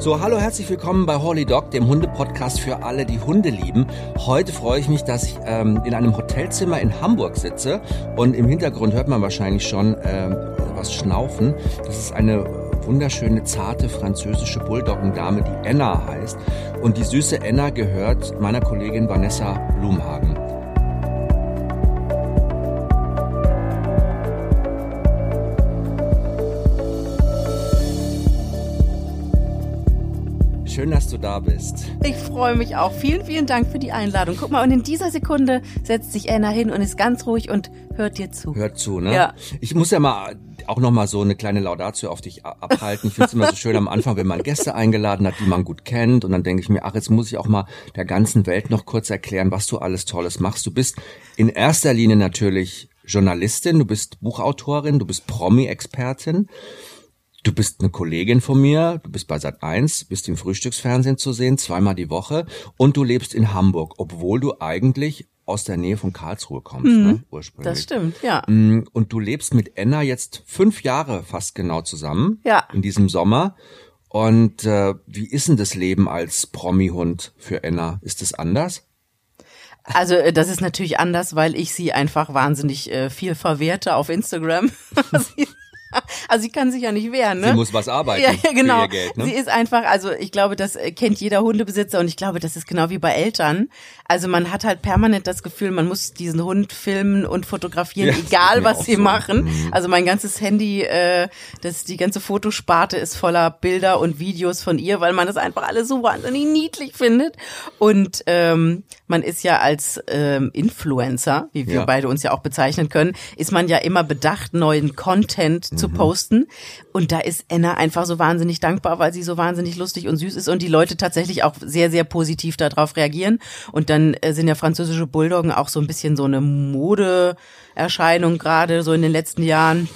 So, hallo, herzlich willkommen bei Holy Dog, dem Hunde-Podcast für alle, die Hunde lieben. Heute freue ich mich, dass ich ähm, in einem Hotelzimmer in Hamburg sitze und im Hintergrund hört man wahrscheinlich schon äh, was schnaufen. Das ist eine wunderschöne, zarte französische Bulldoggendame, die Enna heißt. Und die süße Enna gehört meiner Kollegin Vanessa Blumhagen. Schön, dass du da bist. Ich freue mich auch. Vielen, vielen Dank für die Einladung. Guck mal, und in dieser Sekunde setzt sich Anna hin und ist ganz ruhig und hört dir zu. Hört zu, ne? Ja. Ich muss ja mal auch noch mal so eine kleine Laudatio auf dich abhalten. Ich finde es immer so schön am Anfang, wenn man Gäste eingeladen hat, die man gut kennt. Und dann denke ich mir, ach, jetzt muss ich auch mal der ganzen Welt noch kurz erklären, was du alles Tolles machst. Du bist in erster Linie natürlich Journalistin, du bist Buchautorin, du bist Promi-Expertin. Du bist eine Kollegin von mir, du bist bei Sat 1, bist im Frühstücksfernsehen zu sehen, zweimal die Woche und du lebst in Hamburg, obwohl du eigentlich aus der Nähe von Karlsruhe kommst, mhm, ne, ursprünglich. Das stimmt, ja. Mm, und du lebst mit Enna jetzt fünf Jahre fast genau zusammen. Ja. In diesem Sommer. Und äh, wie ist denn das Leben als Promi-Hund für Enna? Ist es anders? Also äh, das ist natürlich anders, weil ich sie einfach wahnsinnig äh, viel verwerte auf Instagram. Also sie kann sich ja nicht wehren, ne? Sie muss was arbeiten. Ja, ja genau. Für ihr Geld, ne? Sie ist einfach, also ich glaube, das kennt jeder Hundebesitzer und ich glaube, das ist genau wie bei Eltern. Also man hat halt permanent das Gefühl, man muss diesen Hund filmen und fotografieren, Ja, egal was sie so. machen. Mhm. Also mein ganzes Handy, äh, das die ganze Fotosparte ist voller Bilder und Videos von ihr, weil man das einfach alles so wahnsinnig niedlich findet. Und ähm, man ist ja als ähm, Influencer, wie wir Ja. beide uns ja auch bezeichnen können, ist man ja immer bedacht, neuen Content zu posten. Und da ist Enna einfach so wahnsinnig dankbar, weil sie so wahnsinnig lustig und süß ist und die Leute tatsächlich auch sehr, sehr positiv darauf reagieren. Und dann äh, sind ja französische Bulldoggen auch so ein bisschen so eine Modeerscheinung gerade so in den letzten Jahren.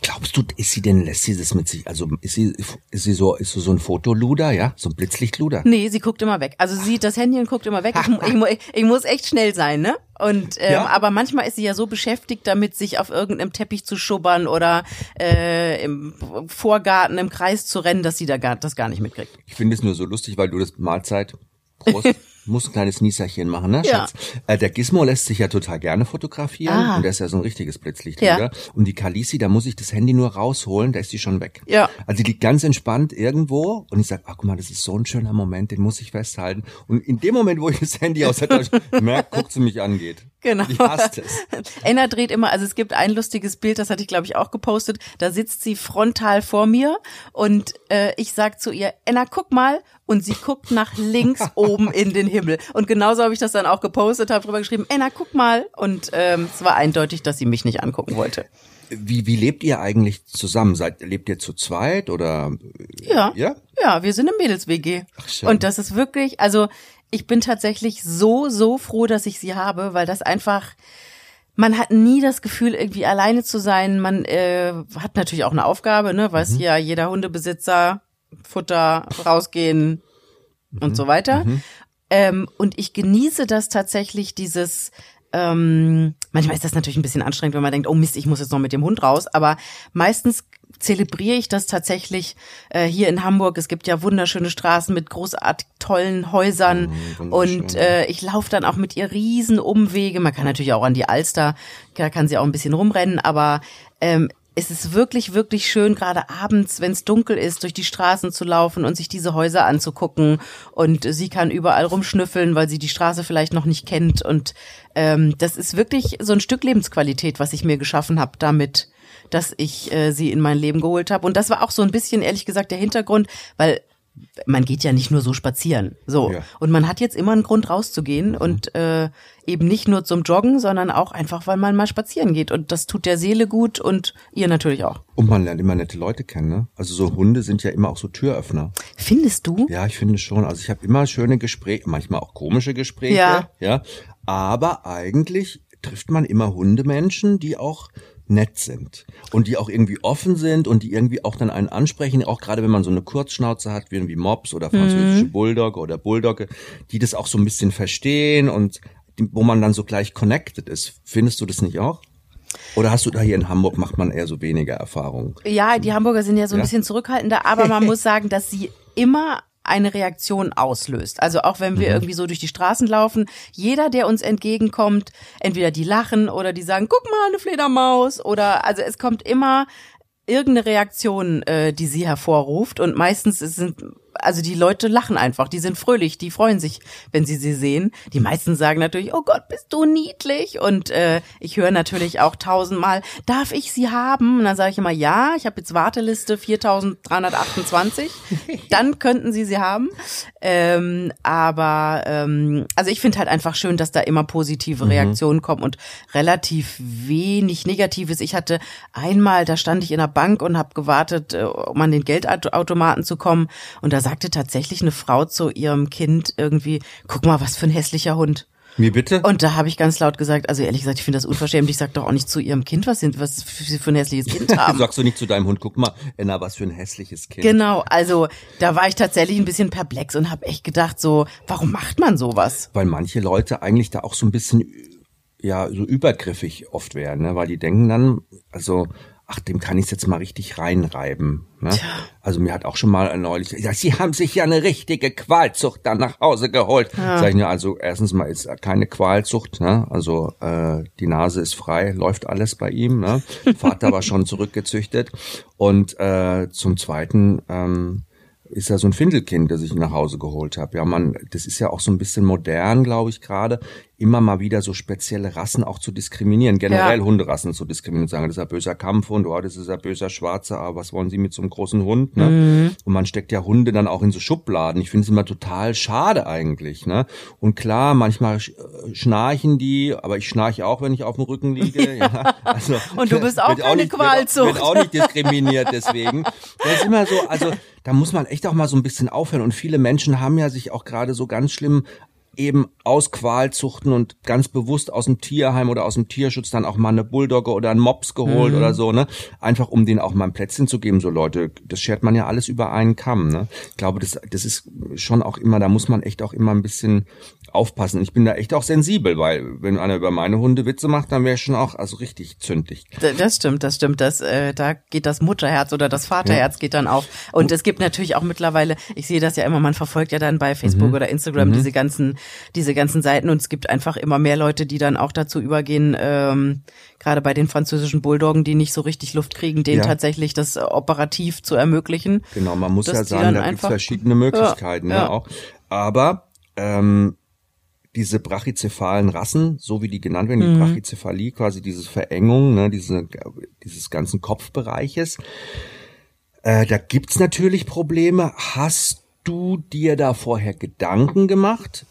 Glaubst du, ist sie denn, lässt sie das mit sich, also ist sie, ist sie so, ist so, so ein Fotoluder, ja? So ein Blitzlichtluder? Nee, sie guckt immer weg. Also sie sieht das Handy und guckt immer weg. Ich, ich, ich muss echt schnell sein, ne? Und ähm, Ja. aber manchmal ist sie ja so beschäftigt damit, sich auf irgendeinem Teppich zu schubbern oder äh, im Vorgarten im Kreis zu rennen, dass sie da gar, das gar nicht mitkriegt. Ich finde es nur so lustig, weil du das Mahlzeit, Prost, musst ein kleines Nieserchen machen, ne, Ja. Schatz? Äh, der Gizmo lässt sich ja total gerne fotografieren Ah. und der ist ja so ein richtiges Blitzlichtluder. Ja. Und die Kalisi, da muss ich das Handy nur rausholen, da ist die schon weg. Ja. Also die liegt ganz entspannt irgendwo und ich sag, ach guck mal, das ist so ein schöner Moment, den muss ich festhalten. Und in dem Moment, wo ich das Handy aus der Tasche merke, guckt sie mich angeht. Genau. Die hasst es. Enna dreht immer, also es gibt ein lustiges Bild, das hatte ich glaube ich auch gepostet. Da sitzt sie frontal vor mir und äh, ich sag zu ihr, Enna, guck mal. Und sie guckt nach links oben in den Himmel. Und genauso habe ich das dann auch gepostet, habe drüber geschrieben, Enna, guck mal. Und ähm, es war eindeutig, dass sie mich nicht angucken wollte. Wie, wie lebt ihr eigentlich zusammen? Seid, lebt ihr zu zweit oder? Ja. Ja? Ja, wir sind im Mädels-WG. Und das ist wirklich, also ich bin tatsächlich so, so froh, dass ich sie habe, weil das einfach, man hat nie das Gefühl, irgendwie alleine zu sein. Man äh, hat natürlich auch eine Aufgabe, ne, weiß Mhm. ja jeder Hundebesitzer, Futter, rausgehen und so weiter. Ähm, und ich genieße das tatsächlich, dieses ähm, manchmal ist das natürlich ein bisschen anstrengend, wenn man denkt, oh Mist, ich muss jetzt noch mit dem Hund raus. Aber meistens zelebriere ich das tatsächlich äh, hier in Hamburg. Es gibt ja wunderschöne Straßen mit großartig tollen Häusern wunderschön, und äh, ich laufe dann auch mit ihr riesen Umwege. Man kann natürlich auch an die Alster, da kann sie auch ein bisschen rumrennen, aber ähm, es ist wirklich, wirklich schön, gerade abends, wenn es dunkel ist, durch die Straßen zu laufen und sich diese Häuser anzugucken. Und sie kann überall rumschnüffeln, weil sie die Straße vielleicht noch nicht kennt. Und ähm, das ist wirklich so ein Stück Lebensqualität, was ich mir geschaffen habe damit, dass ich äh, sie in mein Leben geholt habe. Und das war auch so ein bisschen, ehrlich gesagt, der Hintergrund, weil man geht ja nicht nur so spazieren. So. Ja. Und man hat jetzt immer einen Grund rauszugehen und äh, eben nicht nur zum Joggen, sondern auch einfach, weil man mal spazieren geht. Und das tut der Seele gut und ihr natürlich auch. Und man lernt immer nette Leute kennen, ne? Also so Hunde sind ja immer auch so Türöffner. Findest du? Ja, ich finde schon. Also ich habe immer schöne Gespräche, manchmal auch komische Gespräche. Ja. ja. Aber eigentlich trifft man immer Hundemenschen, die auch nett sind und die auch irgendwie offen sind und die irgendwie auch dann einen ansprechen, auch gerade wenn man so eine Kurzschnauze hat, wie irgendwie Mops oder französische Bulldog oder Bulldogge, die das auch so ein bisschen verstehen und die, wo man dann so gleich connected ist. Findest du das nicht auch? Oder hast du da hier in Hamburg, macht man eher so weniger Erfahrung? Ja, die Hamburger sind ja so ein Ja? bisschen zurückhaltender, aber man muss sagen, dass sie immer eine Reaktion auslöst. Also auch wenn wir irgendwie so durch die Straßen laufen, jeder, der uns entgegenkommt, entweder die lachen oder die sagen, guck mal, eine Fledermaus. Oder also es kommt immer irgendeine Reaktion, äh, die sie hervorruft. Und meistens sind also die Leute lachen einfach, die sind fröhlich, die freuen sich, wenn sie sie sehen. Die meisten sagen natürlich, oh Gott, bist du niedlich und äh, ich höre natürlich auch tausendmal, darf ich sie haben? Und dann sage ich immer, ja, ich habe jetzt Warteliste 4328, dann könnten sie sie haben. Ähm, aber ähm, also ich finde halt einfach schön, dass da immer positive Reaktionen kommen und relativ wenig Negatives. Ich hatte einmal, da stand ich in der Bank und habe gewartet, äh, um an den Geldautomaten zu kommen und da sagte tatsächlich eine Frau zu ihrem Kind irgendwie, guck mal, was für ein hässlicher Hund. Wie bitte? Und da habe ich ganz laut gesagt, also ehrlich gesagt, ich finde das unverschämt. Ich sag doch auch nicht zu ihrem Kind, was sind, was sie für ein hässliches Kind haben. Sagst du nicht zu deinem Hund, guck mal, Enna, was für ein hässliches Kind. Genau, also da war ich tatsächlich ein bisschen perplex und habe echt gedacht, so, warum macht man sowas? Weil manche Leute eigentlich da auch so ein bisschen, ja, so übergriffig oft werden, ne? weil die denken dann, also, ach, dem kann ich jetzt mal richtig reinreiben. Ne? Also mir hat auch schon mal neulich gesagt, Sie haben sich ja eine richtige Qualzucht dann nach Hause geholt. Sag ich mir, also erstens mal ist keine Qualzucht, ne? also äh, die Nase ist frei, läuft alles bei ihm. Ne? Vater war schon zurückgezüchtet. Und äh, zum Zweiten ähm, ist ja so ein Findelkind, das ich nach Hause geholt habe. Ja, man, das ist ja auch so ein bisschen modern, glaube ich, gerade, immer mal wieder so spezielle Rassen auch zu diskriminieren, generell Ja. Hunderassen zu diskriminieren, sagen, das ist ein böser Kampfhund, oh, das ist ein böser Schwarzer, aber was wollen Sie mit so einem großen Hund, ne? Mhm. Und man steckt ja Hunde dann auch in so Schubladen. Ich finde es immer total schade eigentlich, ne? Und klar, manchmal äh, schnarchen die, aber ich schnarche auch, wenn ich auf dem Rücken liege, ja. Also, Und du bist auch keine nicht, wird, Qualzucht. Wird auch nicht diskriminiert deswegen. Das ist immer so, also da muss man echt auch mal so ein bisschen aufhören. Und viele Menschen haben ja sich auch gerade so ganz schlimm eben aus Qualzuchten und ganz bewusst aus dem Tierheim oder aus dem Tierschutz dann auch mal eine Bulldogge oder einen Mops geholt oder so, ne? Einfach um denen auch mal ein Plätzchen zu geben. So Leute, das schert man ja alles über einen Kamm, ne? Ich glaube, das, das ist schon auch immer, da muss man echt auch immer ein bisschen aufpassen. Ich bin da echt auch sensibel, weil wenn einer über meine Hunde Witze macht, dann wäre ich schon auch also richtig zündig. Das stimmt, das stimmt. Das, äh, da geht das Mutterherz oder das Vaterherz geht dann auf. Und es gibt natürlich auch mittlerweile, ich sehe das ja immer, man verfolgt ja dann bei Facebook oder Instagram diese ganzen, diese ganzen Seiten und es gibt einfach immer mehr Leute, die dann auch dazu übergehen, ähm, gerade bei den französischen Bulldoggen, die nicht so richtig Luft kriegen, denen Ja. tatsächlich das operativ zu ermöglichen. Genau, man muss ja sagen, da gibt's einfach- verschiedene Möglichkeiten Ja, ne, ja. auch. Aber ähm, diese brachycephalen Rassen, so wie die genannt werden, die Mhm. Brachycephalie, quasi diese Verengung, ne, diese, dieses ganzen Kopfbereiches, äh, da gibt's natürlich Probleme. Hast du dir da vorher Gedanken gemacht?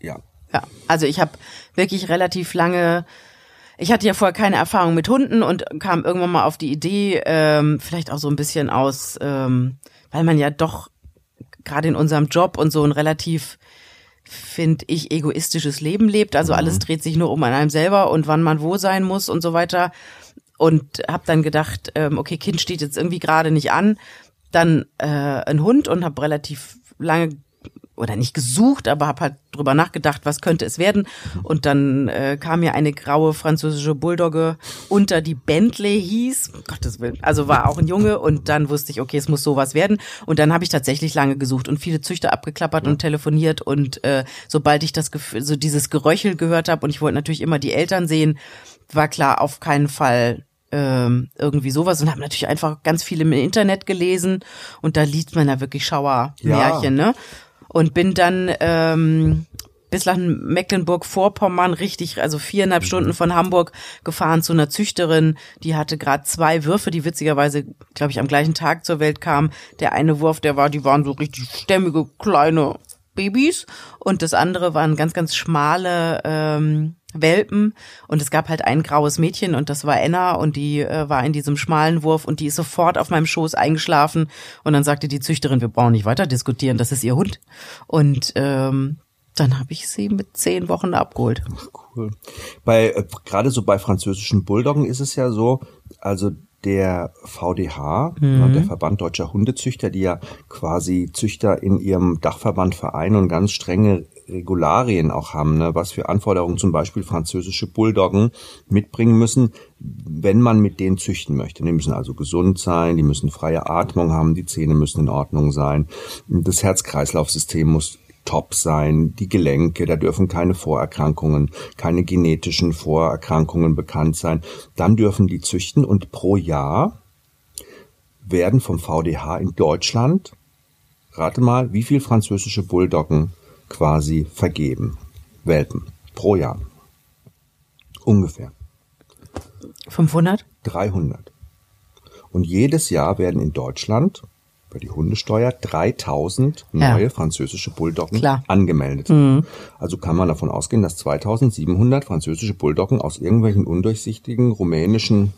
Ja. Ja. Also ich habe wirklich relativ lange, ich hatte ja vorher keine Erfahrung mit Hunden und kam irgendwann mal auf die Idee, ähm, vielleicht auch so ein bisschen aus, ähm, weil man ja doch gerade in unserem Job und so ein relativ finde ich, egoistisches Leben lebt. Also alles dreht sich nur um an einem selber und wann man wo sein muss und so weiter. Und habe dann gedacht, ähm, okay, Kind steht jetzt irgendwie gerade nicht an. Dann äh, ein Hund und habe relativ lange oder nicht gesucht, aber habe halt drüber nachgedacht, was könnte es werden. Und dann äh, kam mir eine graue französische Bulldogge unter, die Bentley hieß. Um Gottes Willen. Also war auch ein Junge und dann wusste ich, okay, es muss sowas werden. Und dann habe ich tatsächlich lange gesucht und viele Züchter abgeklappert und telefoniert. Und äh, sobald ich das Gefühl, so dieses Geröchel gehört habe und ich wollte natürlich immer die Eltern sehen, war klar, auf keinen Fall ähm, irgendwie sowas und habe natürlich einfach ganz viel im Internet gelesen und da liest man ja wirklich Schauermärchen, ne? Und bin dann ähm, bis nach Mecklenburg-Vorpommern richtig, also viereinhalb Stunden von Hamburg gefahren zu einer Züchterin, die hatte gerade zwei Würfe, die witzigerweise, glaube ich, am gleichen Tag zur Welt kamen. Der eine Wurf, der war, die waren so richtig stämmige kleine Babys. Und das andere waren ganz, ganz schmale ähm, Welpen und es gab halt ein graues Mädchen und das war Enna und die äh, war in diesem schmalen Wurf und die ist sofort auf meinem Schoß eingeschlafen und dann sagte die Züchterin, wir brauchen nicht weiter diskutieren, das ist ihr Hund und ähm, dann habe ich sie mit zehn Wochen abgeholt. Cool. Bei äh, gerade so bei französischen Bulldoggen ist es ja so, also der VDH, ne, der Verband Deutscher Hundezüchter, die ja quasi Züchter in ihrem Dachverband vereinen und ganz strenge Regularien auch haben, ne? was für Anforderungen zum Beispiel französische Bulldoggen mitbringen müssen, wenn man mit denen züchten möchte. Die müssen also gesund sein, die müssen freie Atmung haben, die Zähne müssen in Ordnung sein, das Herz-Kreislauf-System muss top sein, die Gelenke, da dürfen keine Vorerkrankungen, keine genetischen Vorerkrankungen bekannt sein. Dann dürfen die züchten und pro Jahr werden vom VDH in Deutschland, rate mal, wie viel französische Bulldoggen quasi vergeben. Welpen pro Jahr. Ungefähr. 500? 300. Und jedes Jahr werden in Deutschland bei die Hundesteuer 3000 neue ja. französische Bulldoggen Klar. angemeldet. Mhm. Also kann man davon ausgehen, dass 2700 französische Bulldoggen aus irgendwelchen undurchsichtigen rumänischen,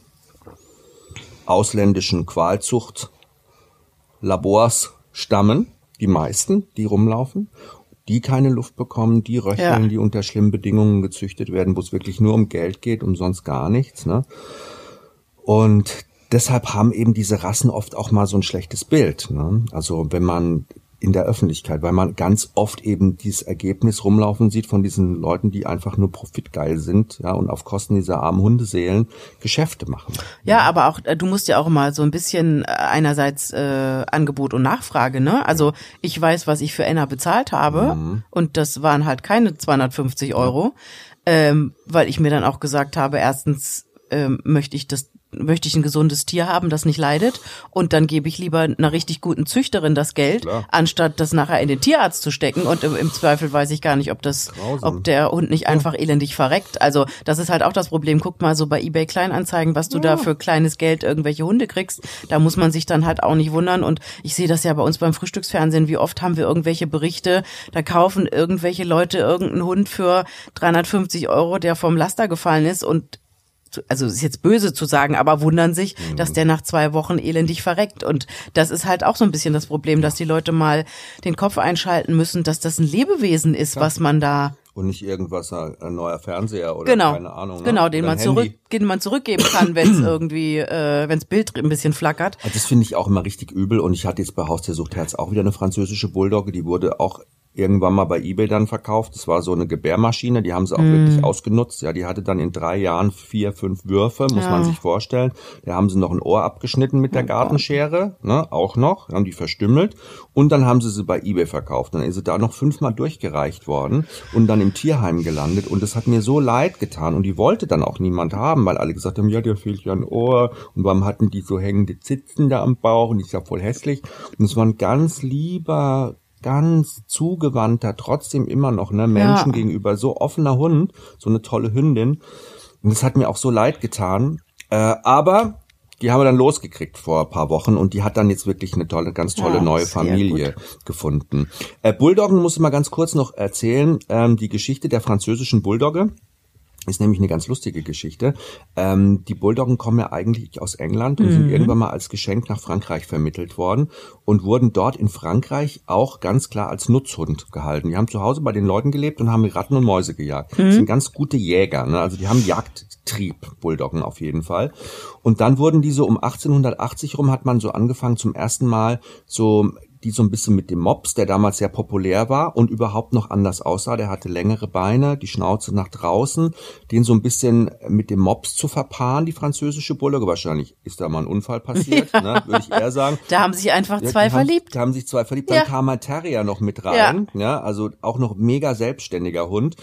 ausländischen Qualzuchtlabors stammen. Die meisten, die rumlaufen die keine Luft bekommen, die röcheln, ja. die unter schlimmen Bedingungen gezüchtet werden, wo es wirklich nur um Geld geht, um sonst gar nichts. Ne? Und deshalb haben eben diese Rassen oft auch mal so ein schlechtes Bild. Ne? Also wenn man in der Öffentlichkeit, weil man ganz oft eben dieses Ergebnis rumlaufen sieht von diesen Leuten, die einfach nur profitgeil sind, ja, und auf Kosten dieser armen Hundeseelen Geschäfte machen. Ja, aber auch äh, du musst ja auch mal so ein bisschen äh, einerseits äh, Angebot und Nachfrage, ne? Also ich weiß, was ich für Enna bezahlt habe mhm. und das waren halt keine 250 Euro, ähm, weil ich mir dann auch gesagt habe, erstens ähm, möchte ich das möchte ich ein gesundes Tier haben, das nicht leidet und dann gebe ich lieber einer richtig guten Züchterin das Geld, Klar. anstatt das nachher in den Tierarzt zu stecken und im, im Zweifel weiß ich gar nicht, ob das, Grausam. ob der Hund nicht einfach ja. elendig verreckt. Also das ist halt auch das Problem. Guck mal so bei eBay Kleinanzeigen, was du ja. da für kleines Geld irgendwelche Hunde kriegst. Da muss man sich dann halt auch nicht wundern und ich sehe das ja bei uns beim Frühstücksfernsehen, wie oft haben wir irgendwelche Berichte, da kaufen irgendwelche Leute irgendeinen Hund für 350 Euro, der vom Laster gefallen ist und also ist jetzt böse zu sagen, aber wundern sich, mhm. dass der nach zwei Wochen elendig verreckt. Und das ist halt auch so ein bisschen das Problem, dass die Leute mal den Kopf einschalten müssen, dass das ein Lebewesen ist, ja. was man da und nicht irgendwas ein neuer Fernseher oder genau. keine Ahnung. Ne? Genau, den man zurück, den man zurückgeben kann, wenn es irgendwie, äh, wenn Bild ein bisschen flackert. Also das finde ich auch immer richtig übel. Und ich hatte jetzt bei Haus der Suchtherz auch wieder eine französische Bulldogge, die wurde auch irgendwann mal bei eBay dann verkauft. Das war so eine Gebärmaschine, die haben sie auch mm. wirklich ausgenutzt. Ja, die hatte dann in drei Jahren vier, fünf Würfe, muss ja. man sich vorstellen. Da haben sie noch ein Ohr abgeschnitten mit der Gartenschere, ne, auch noch, haben die verstümmelt. Und dann haben sie sie bei eBay verkauft. Dann ist sie da noch fünfmal durchgereicht worden und dann im Tierheim gelandet. Und das hat mir so leid getan. Und die wollte dann auch niemand haben, weil alle gesagt haben, ja, dir fehlt ja ein Ohr. Und warum hatten die so hängende Zitzen da am Bauch? Und die ist ja voll hässlich. Und es war ein ganz lieber, ganz zugewandter, trotzdem immer noch ne, Menschen ja. gegenüber, so offener Hund, so eine tolle Hündin. Und das hat mir auch so leid getan. Äh, aber die haben wir dann losgekriegt vor ein paar Wochen und die hat dann jetzt wirklich eine tolle, ganz tolle ja, neue Familie gut. gefunden. Äh, Bulldoggen muss ich mal ganz kurz noch erzählen, ähm, die Geschichte der französischen Bulldogge. Ist nämlich eine ganz lustige Geschichte. Ähm, die Bulldoggen kommen ja eigentlich aus England und mhm. sind irgendwann mal als Geschenk nach Frankreich vermittelt worden und wurden dort in Frankreich auch ganz klar als Nutzhund gehalten. Die haben zu Hause bei den Leuten gelebt und haben Ratten und Mäuse gejagt. Mhm. Das sind ganz gute Jäger, ne? also die haben Jagdtrieb, Bulldoggen auf jeden Fall. Und dann wurden die so um 1880 rum hat man so angefangen zum ersten Mal so die so ein bisschen mit dem Mops, der damals sehr populär war und überhaupt noch anders aussah. Der hatte längere Beine, die Schnauze nach draußen, den so ein bisschen mit dem Mops zu verpaaren, die französische Bulldogge. Wahrscheinlich ist da mal ein Unfall passiert, ja. ne, würde ich eher sagen. Da haben sich einfach zwei ja, verliebt. da haben sich zwei verliebt. Dann ja. kam ein Terrier noch mit rein, ja. ja, also auch noch mega selbstständiger Hund.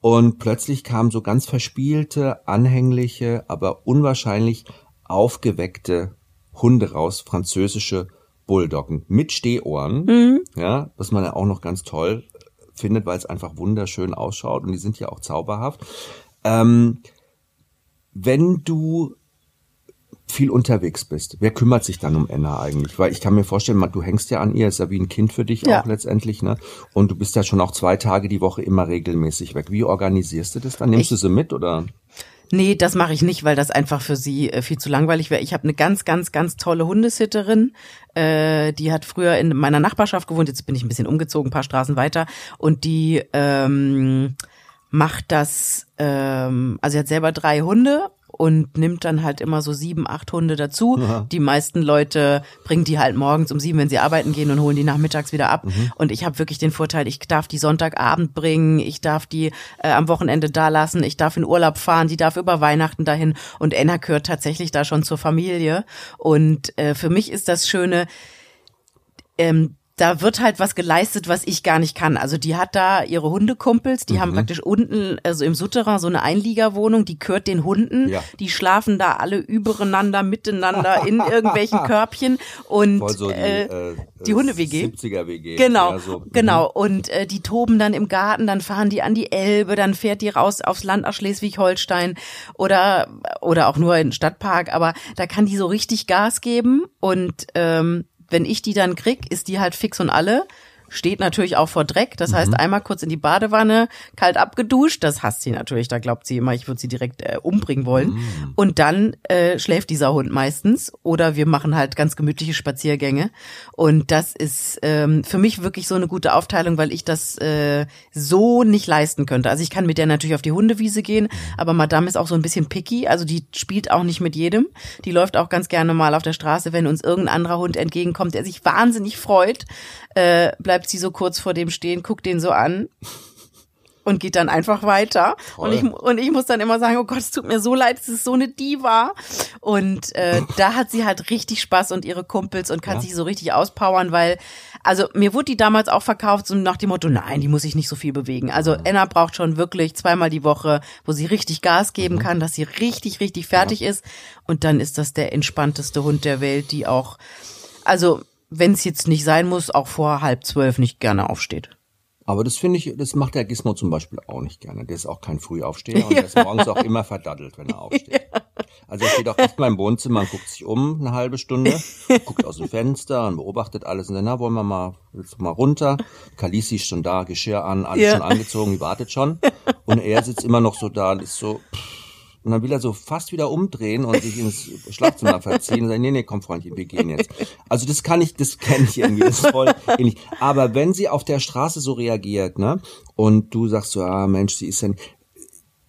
Und plötzlich kamen so ganz verspielte, anhängliche, aber unwahrscheinlich aufgeweckte Hunde raus, französische Bulldoggen mit Stehohren, mhm. ja, was man ja auch noch ganz toll findet, weil es einfach wunderschön ausschaut und die sind ja auch zauberhaft. Ähm, wenn du viel unterwegs bist, wer kümmert sich dann um Enna eigentlich? Weil ich kann mir vorstellen, du hängst ja an ihr, ist ja wie ein Kind für dich ja. auch letztendlich, ne? Und du bist ja schon auch zwei Tage die Woche immer regelmäßig weg. Wie organisierst du das dann? Nimmst ich, du sie mit oder? Nee, das mache ich nicht, weil das einfach für sie äh, viel zu langweilig wäre. Ich habe eine ganz, ganz, ganz tolle Hundesitterin. Äh, die hat früher in meiner Nachbarschaft gewohnt. Jetzt bin ich ein bisschen umgezogen, ein paar Straßen weiter. Und die ähm, macht das, ähm, also sie hat selber drei Hunde und nimmt dann halt immer so sieben, acht Hunde dazu. Aha. Die meisten Leute bringen die halt morgens um sieben, wenn sie arbeiten gehen und holen die nachmittags wieder ab. Mhm. Und ich habe wirklich den Vorteil, ich darf die Sonntagabend bringen, ich darf die äh, am Wochenende da lassen, ich darf in Urlaub fahren, die darf über Weihnachten dahin und Enna gehört tatsächlich da schon zur Familie. Und äh, für mich ist das Schöne, ähm, da wird halt was geleistet, was ich gar nicht kann. Also die hat da ihre Hundekumpels, die Mhm. haben praktisch unten, also im Souterrain, so eine Einliegerwohnung, die gehört den Hunden. Ja. Die schlafen da alle übereinander, miteinander in irgendwelchen Körbchen und Voll so die, äh, äh, die Hunde-WG. 70er WG. Genau, Ja, so. Mhm. genau. Und äh, die toben dann im Garten, dann fahren die an die Elbe, dann fährt die raus aufs Land aus Schleswig-Holstein oder oder auch nur in den Stadtpark. Aber da kann die so richtig Gas geben. Und ähm, wenn ich die dann krieg, ist die halt fix und alle. Steht natürlich auch vor Dreck. Das Mhm. heißt, einmal kurz in die Badewanne, kalt abgeduscht. Das hasst sie natürlich. Da glaubt sie immer, ich würde sie direkt äh, umbringen wollen. Mhm. Und dann äh, schläft dieser Hund meistens. Oder wir machen halt ganz gemütliche Spaziergänge. Und das ist ähm, für mich wirklich so eine gute Aufteilung, weil ich das äh, so nicht leisten könnte. Also ich kann mit der natürlich auf die Hundewiese gehen, aber Madame ist auch so ein bisschen picky. Also die spielt auch nicht mit jedem. Die läuft auch ganz gerne mal auf der Straße, wenn uns irgendein anderer Hund entgegenkommt, der sich wahnsinnig freut, äh, bleibt sie so kurz vor dem stehen, guckt den so an und geht dann einfach weiter. Und ich, und ich muss dann immer sagen, oh Gott, es tut mir so leid, es ist so eine Diva. Und äh, da hat sie halt richtig Spaß und ihre Kumpels und kann Ja. sich so richtig auspowern, weil, also mir wurde die damals auch verkauft, so nach dem Motto, nein, die muss sich nicht so viel bewegen. Also Enna braucht schon wirklich zweimal die Woche, wo sie richtig Gas geben kann, dass sie richtig, richtig fertig ist. Und dann ist das der entspannteste Hund der Welt, die auch, also wenn es jetzt nicht sein muss, auch vor halb zwölf nicht gerne aufsteht. Aber das finde ich, das macht der Gizmo zum Beispiel auch nicht gerne. Der ist auch kein Frühaufsteher und der ist morgens auch immer verdaddelt, wenn er aufsteht. Also er steht auch oft mal im Wohnzimmer und guckt sich um eine halbe Stunde, guckt aus dem Fenster und beobachtet alles und dann, na, wollen wir mal, willst du mal runter? Kalisi ist schon da, Geschirr an, alles Ja. schon angezogen, die wartet schon. Und er sitzt immer noch so da und ist so, und dann will er so fast wieder umdrehen und sich ins Schlafzimmer verziehen und sagen, nee, nee, komm Freundchen, wir gehen jetzt. Also das kann ich, das kenne ich irgendwie, das ist voll ähnlich. Aber wenn sie auf der Straße so reagiert, ne, und du sagst so, ah Mensch, sie ist ja,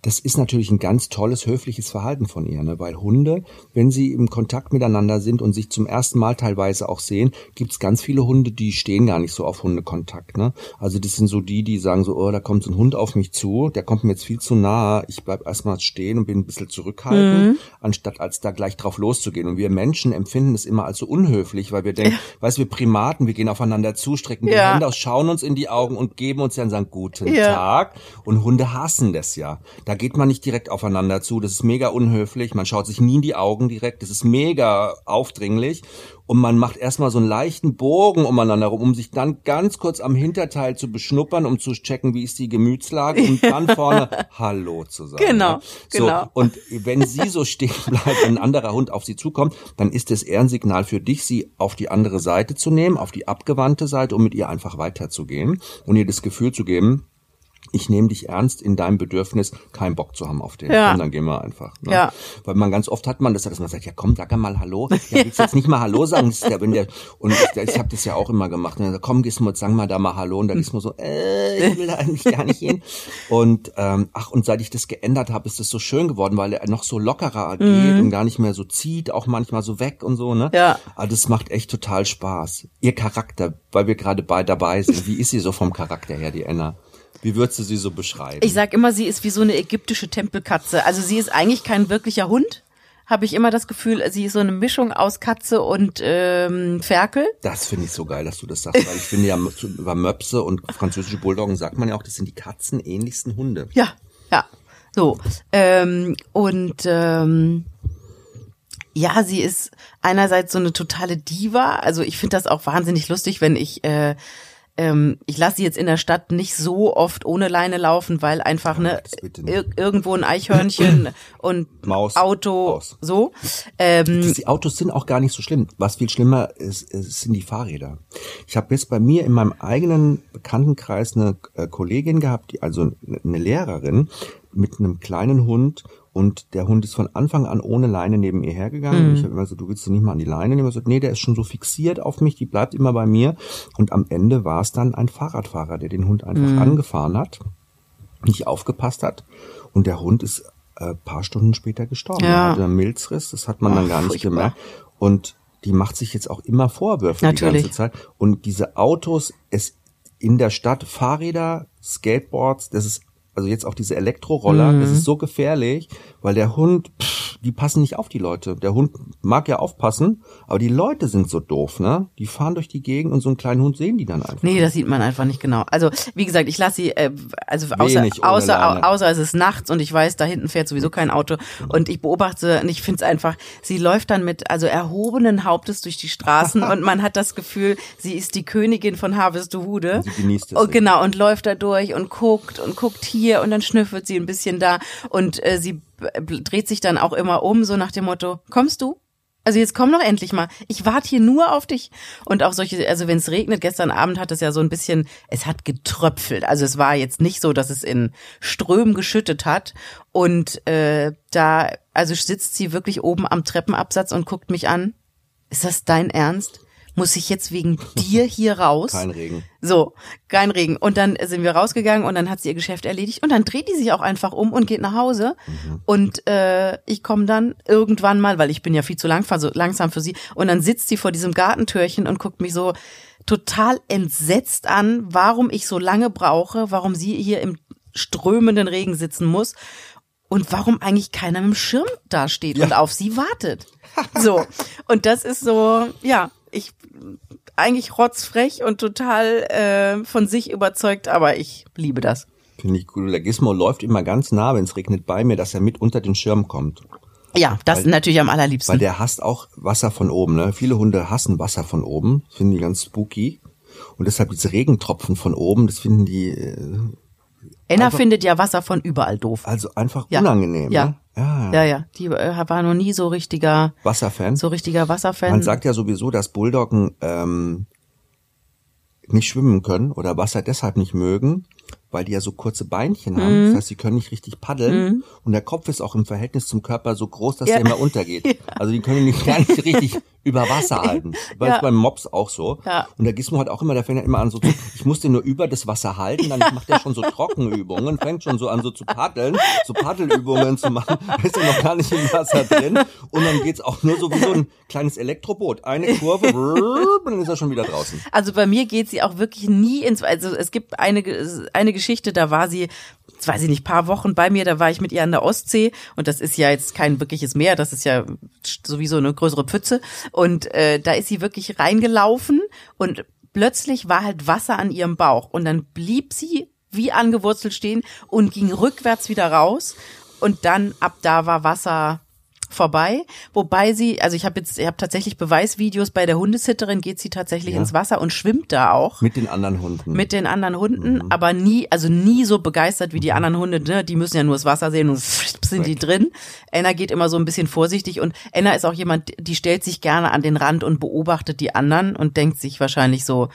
das ist natürlich ein ganz tolles, höfliches Verhalten von ihr, ne? weil Hunde, wenn sie im Kontakt miteinander sind und sich zum ersten Mal teilweise auch sehen, gibt's ganz viele Hunde, die stehen gar nicht so auf Hundekontakt. Ne? Also das sind so die, die sagen so, oh, da kommt so ein Hund auf mich zu, der kommt mir jetzt viel zu nah, ich bleib erstmal stehen und bin ein bisschen zurückhaltend, anstatt als da gleich drauf loszugehen. Und wir Menschen empfinden es immer als so unhöflich, weil wir denken, weißt du, wir Primaten, wir gehen aufeinander zu, strecken die Ja. Hände aus, schauen uns in die Augen und geben uns dann sagen, guten Ja. Tag. Und Hunde hassen das ja. Da geht man nicht direkt aufeinander zu. Das ist mega unhöflich. Man schaut sich nie in die Augen direkt. Das ist mega aufdringlich. Und man macht erstmal so einen leichten Bogen umeinander rum, um sich dann ganz kurz am Hinterteil zu beschnuppern, um zu checken, wie ist die Gemütslage und dann vorne Hallo zu sagen. Genau, ne? So, genau. Und wenn sie so stehen bleibt, wenn ein anderer Hund auf sie zukommt, dann ist es eher ein Signal für dich, sie auf die andere Seite zu nehmen, auf die abgewandte Seite, um mit ihr einfach weiterzugehen und ihr das Gefühl zu geben, ich nehme dich ernst in deinem Bedürfnis, keinen Bock zu haben auf den. Ja. Und dann gehen wir einfach. Ne? Ja. Weil man ganz oft hat man das, dass man sagt, ja komm, sag mal Hallo. Ja, willst du jetzt nicht mal Hallo sagen? Das ist der, wenn der, und ich, ich habe das ja auch immer gemacht. Sagt, komm, Gizmo, sag mal da mal Hallo. Und dann Gizmo so, äh, ich will da eigentlich gar nicht hin. Und ähm, ach, und seit ich das geändert habe, ist das so schön geworden, weil er noch so lockerer agiert und gar nicht mehr so zieht, auch manchmal so weg und so, ne? Mhm. Ja. Aber das macht echt total Spaß. Ihr Charakter, weil wir gerade bei dabei sind, wie ist sie so vom Charakter her, die Enna? Wie würdest du sie so beschreiben? Ich sag immer, sie ist wie so eine ägyptische Tempelkatze. Also sie ist eigentlich kein wirklicher Hund. Habe ich immer das Gefühl, sie ist so eine Mischung aus Katze und ähm, Ferkel. Das finde ich so geil, dass du das sagst, weil ich finde ja über Möpse und französische Bulldoggen sagt man ja auch, das sind die katzenähnlichsten Hunde. Ja, ja. So. Ähm, und ähm, ja, sie ist einerseits so eine totale Diva. Also ich finde das auch wahnsinnig lustig, wenn ich äh, ähm, ich lasse sie jetzt in der Stadt nicht so oft ohne Leine laufen, weil einfach ne bitte nicht. ir irgendwo ein Eichhörnchen und Maus, Auto Maus. so. Ähm, Die Autos sind auch gar nicht so schlimm. Was viel schlimmer ist, ist sind die Fahrräder. Ich habe jetzt bei mir in meinem eigenen Bekanntenkreis eine äh, Kollegin gehabt, die also eine Lehrerin mit einem kleinen Hund und der Hund ist von Anfang an ohne Leine neben ihr hergegangen. Und Ich habe immer so, du willst du nicht mal an die Leine nehmen? So, nee, der ist schon so fixiert auf mich, die bleibt immer bei mir. Und am Ende war es dann ein Fahrradfahrer, der den Hund einfach angefahren hat, nicht aufgepasst hat und der Hund ist äh, paar Stunden später gestorben. Ja. Er hatte einen Milzriss, das hat man dann Oh, gar nicht gemerkt. Und die macht sich jetzt auch immer Vorwürfe Natürlich. die ganze Zeit. Und diese Autos, es in der Stadt, Fahrräder, Skateboards, das ist also jetzt auch diese Elektroroller, das Mhm. ist so gefährlich, weil der Hund, pff, die passen nicht auf die Leute. Der Hund mag ja aufpassen, aber die Leute sind so doof, ne? Die fahren durch die Gegend und so einen kleinen Hund sehen die dann einfach. Nee, das sieht man einfach nicht genau. Also, wie gesagt, ich lasse sie, äh, also außer, Wenig außer, außer es ist nachts und ich weiß, da hinten fährt sowieso kein Auto und ich beobachte und ich finde es einfach, sie läuft dann mit, also erhobenen Hauptes durch die Straßen und man hat das Gefühl, sie ist die Königin von Harvestehude. Sie genießt es. Und genau, und läuft da durch und guckt und guckt hier und dann schnüffelt sie ein bisschen da und äh, sie dreht sich dann auch immer um, so nach dem Motto, kommst du? Also jetzt komm doch endlich mal. Ich warte hier nur auf dich. Und auch solche, also wenn es regnet, gestern Abend hat es ja so ein bisschen, es hat getröpfelt. Also es war jetzt nicht so, dass es in Strömen geschüttet hat. Und äh, da, also sitzt sie wirklich oben am Treppenabsatz und guckt mich an. Ist das dein Ernst? Muss ich jetzt wegen dir hier raus? Kein Regen. So, kein Regen. Und dann sind wir rausgegangen und dann hat sie ihr Geschäft erledigt und dann dreht die sich auch einfach um und geht nach Hause. Und äh, ich komme dann irgendwann mal, weil ich bin ja viel zu lang, so langsam für sie, und dann sitzt sie vor diesem Gartentürchen und guckt mich so total entsetzt an, warum ich so lange brauche, warum sie hier im strömenden Regen sitzen muss und warum eigentlich keiner mit dem Schirm da steht und auf sie wartet. So. Und das ist so, ja, eigentlich rotzfrech und total äh, von sich überzeugt, aber ich liebe das. Finde ich cool. Der Gizmo läuft immer ganz nah, wenn es regnet, bei mir, dass er mit unter den Schirm kommt. Ja, das natürlich am allerliebsten. Weil der hasst auch Wasser von oben. Ne? Viele Hunde hassen Wasser von oben. Das finden die ganz spooky. Und deshalb diese Regentropfen von oben, das finden die äh, Enna einfach- findet ja Wasser von überall doof. also einfach Ja. unangenehm. Ja. Ne? Ja. Ja, ja. Die äh, war noch nie so richtiger, Wasserfan. so richtiger Wasserfan. Man sagt ja sowieso, dass Bulldoggen ähm, nicht schwimmen können oder Wasser deshalb nicht mögen, weil die ja so kurze Beinchen Mhm. haben. Das heißt, sie können nicht richtig paddeln. Und der Kopf ist auch im Verhältnis zum Körper so groß, dass Ja. der immer untergeht. Also die können nicht gar nicht richtig über Wasser halten. Weil Ja. beim Mops auch so. Ja. Und der Gizmo hat auch immer, der fängt ja immer an so zu, ich muss den nur über das Wasser halten, dann macht er schon so Trockenübungen, fängt schon so an so zu paddeln, so Paddelübungen zu machen, ist er noch gar nicht im Wasser drin. Und dann geht's auch nur so wie so ein kleines Elektroboot. Eine Kurve, und dann ist er schon wieder draußen. Also bei mir geht sie auch wirklich nie ins, also es gibt eine, eine Geschichte, da war sie, das weiß ich nicht, paar Wochen bei mir, da war ich mit ihr an der Ostsee und das ist ja jetzt kein wirkliches Meer, das ist ja sowieso eine größere Pfütze und äh, da ist sie wirklich reingelaufen und plötzlich war halt Wasser an ihrem Bauch und dann blieb sie wie angewurzelt stehen und ging rückwärts wieder raus und dann ab da war Wasser vorbei, wobei sie, also ich habe jetzt, ich habe tatsächlich Beweisvideos bei der Hundesitterin, geht sie tatsächlich Ja. ins Wasser und schwimmt da auch Mit den anderen Hunden. mit den anderen Hunden, aber nie, also nie so begeistert wie die anderen Hunde, ne? die müssen ja nur das Wasser sehen und sind die drin. Enna geht immer so ein bisschen vorsichtig und Enna ist auch jemand, die stellt sich gerne an den Rand und beobachtet die anderen und denkt sich wahrscheinlich so,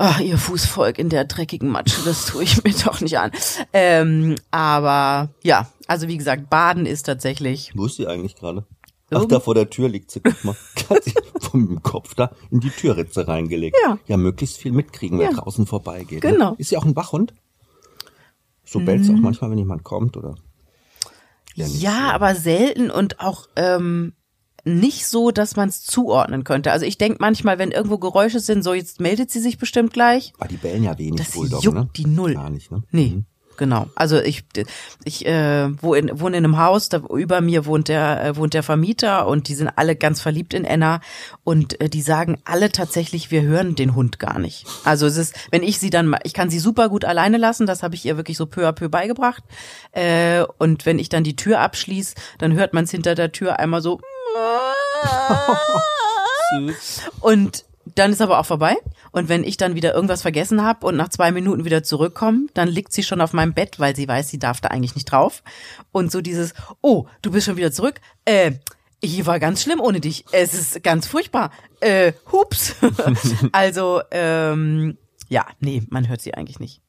Ach, ihr Fußvolk in der dreckigen Matsche, das tue ich mir doch nicht an. Ähm, aber ja, also wie gesagt, Baden ist tatsächlich. Wo ist sie eigentlich gerade? Ach, da vor der Tür liegt sie. Guck mal. Hat sie vom Kopf da in die Türritze reingelegt. Ja. Ja, möglichst viel mitkriegen, wer Ja. draußen vorbeigeht. Ne? Genau. Ist sie auch ein Wachhund? So bellt sie auch manchmal, wenn jemand kommt, oder? Ja, Ja, aber selten und auch ähm, nicht so, dass man es zuordnen könnte. Also ich denke manchmal, wenn irgendwo Geräusche sind, so jetzt meldet sie sich bestimmt gleich. Aber die bellen ja wenig Das Bulldoggen, juckt ne? die null. Gar nicht, ne? Nee, genau. Also ich ich äh, wo in, wohne in einem Haus, da über mir wohnt der äh, wohnt der Vermieter und die sind alle ganz verliebt in Enna und äh, die sagen alle tatsächlich, wir hören den Hund gar nicht. Also es ist, wenn ich sie dann ich kann sie super gut alleine lassen, das habe ich ihr wirklich so peu à peu beigebracht. Äh, und wenn ich dann die Tür abschließ, dann hört man es hinter der Tür einmal so. und dann ist aber auch vorbei. Und wenn ich dann wieder irgendwas vergessen habe und nach zwei Minuten wieder zurückkomme, dann liegt sie schon auf meinem Bett, weil sie weiß, sie darf da eigentlich nicht drauf. Und so dieses, oh, du bist schon wieder zurück. Äh, hier war ganz schlimm ohne dich. Es ist ganz furchtbar. Äh, hups. also, ähm, ja, nee, man hört sie eigentlich nicht.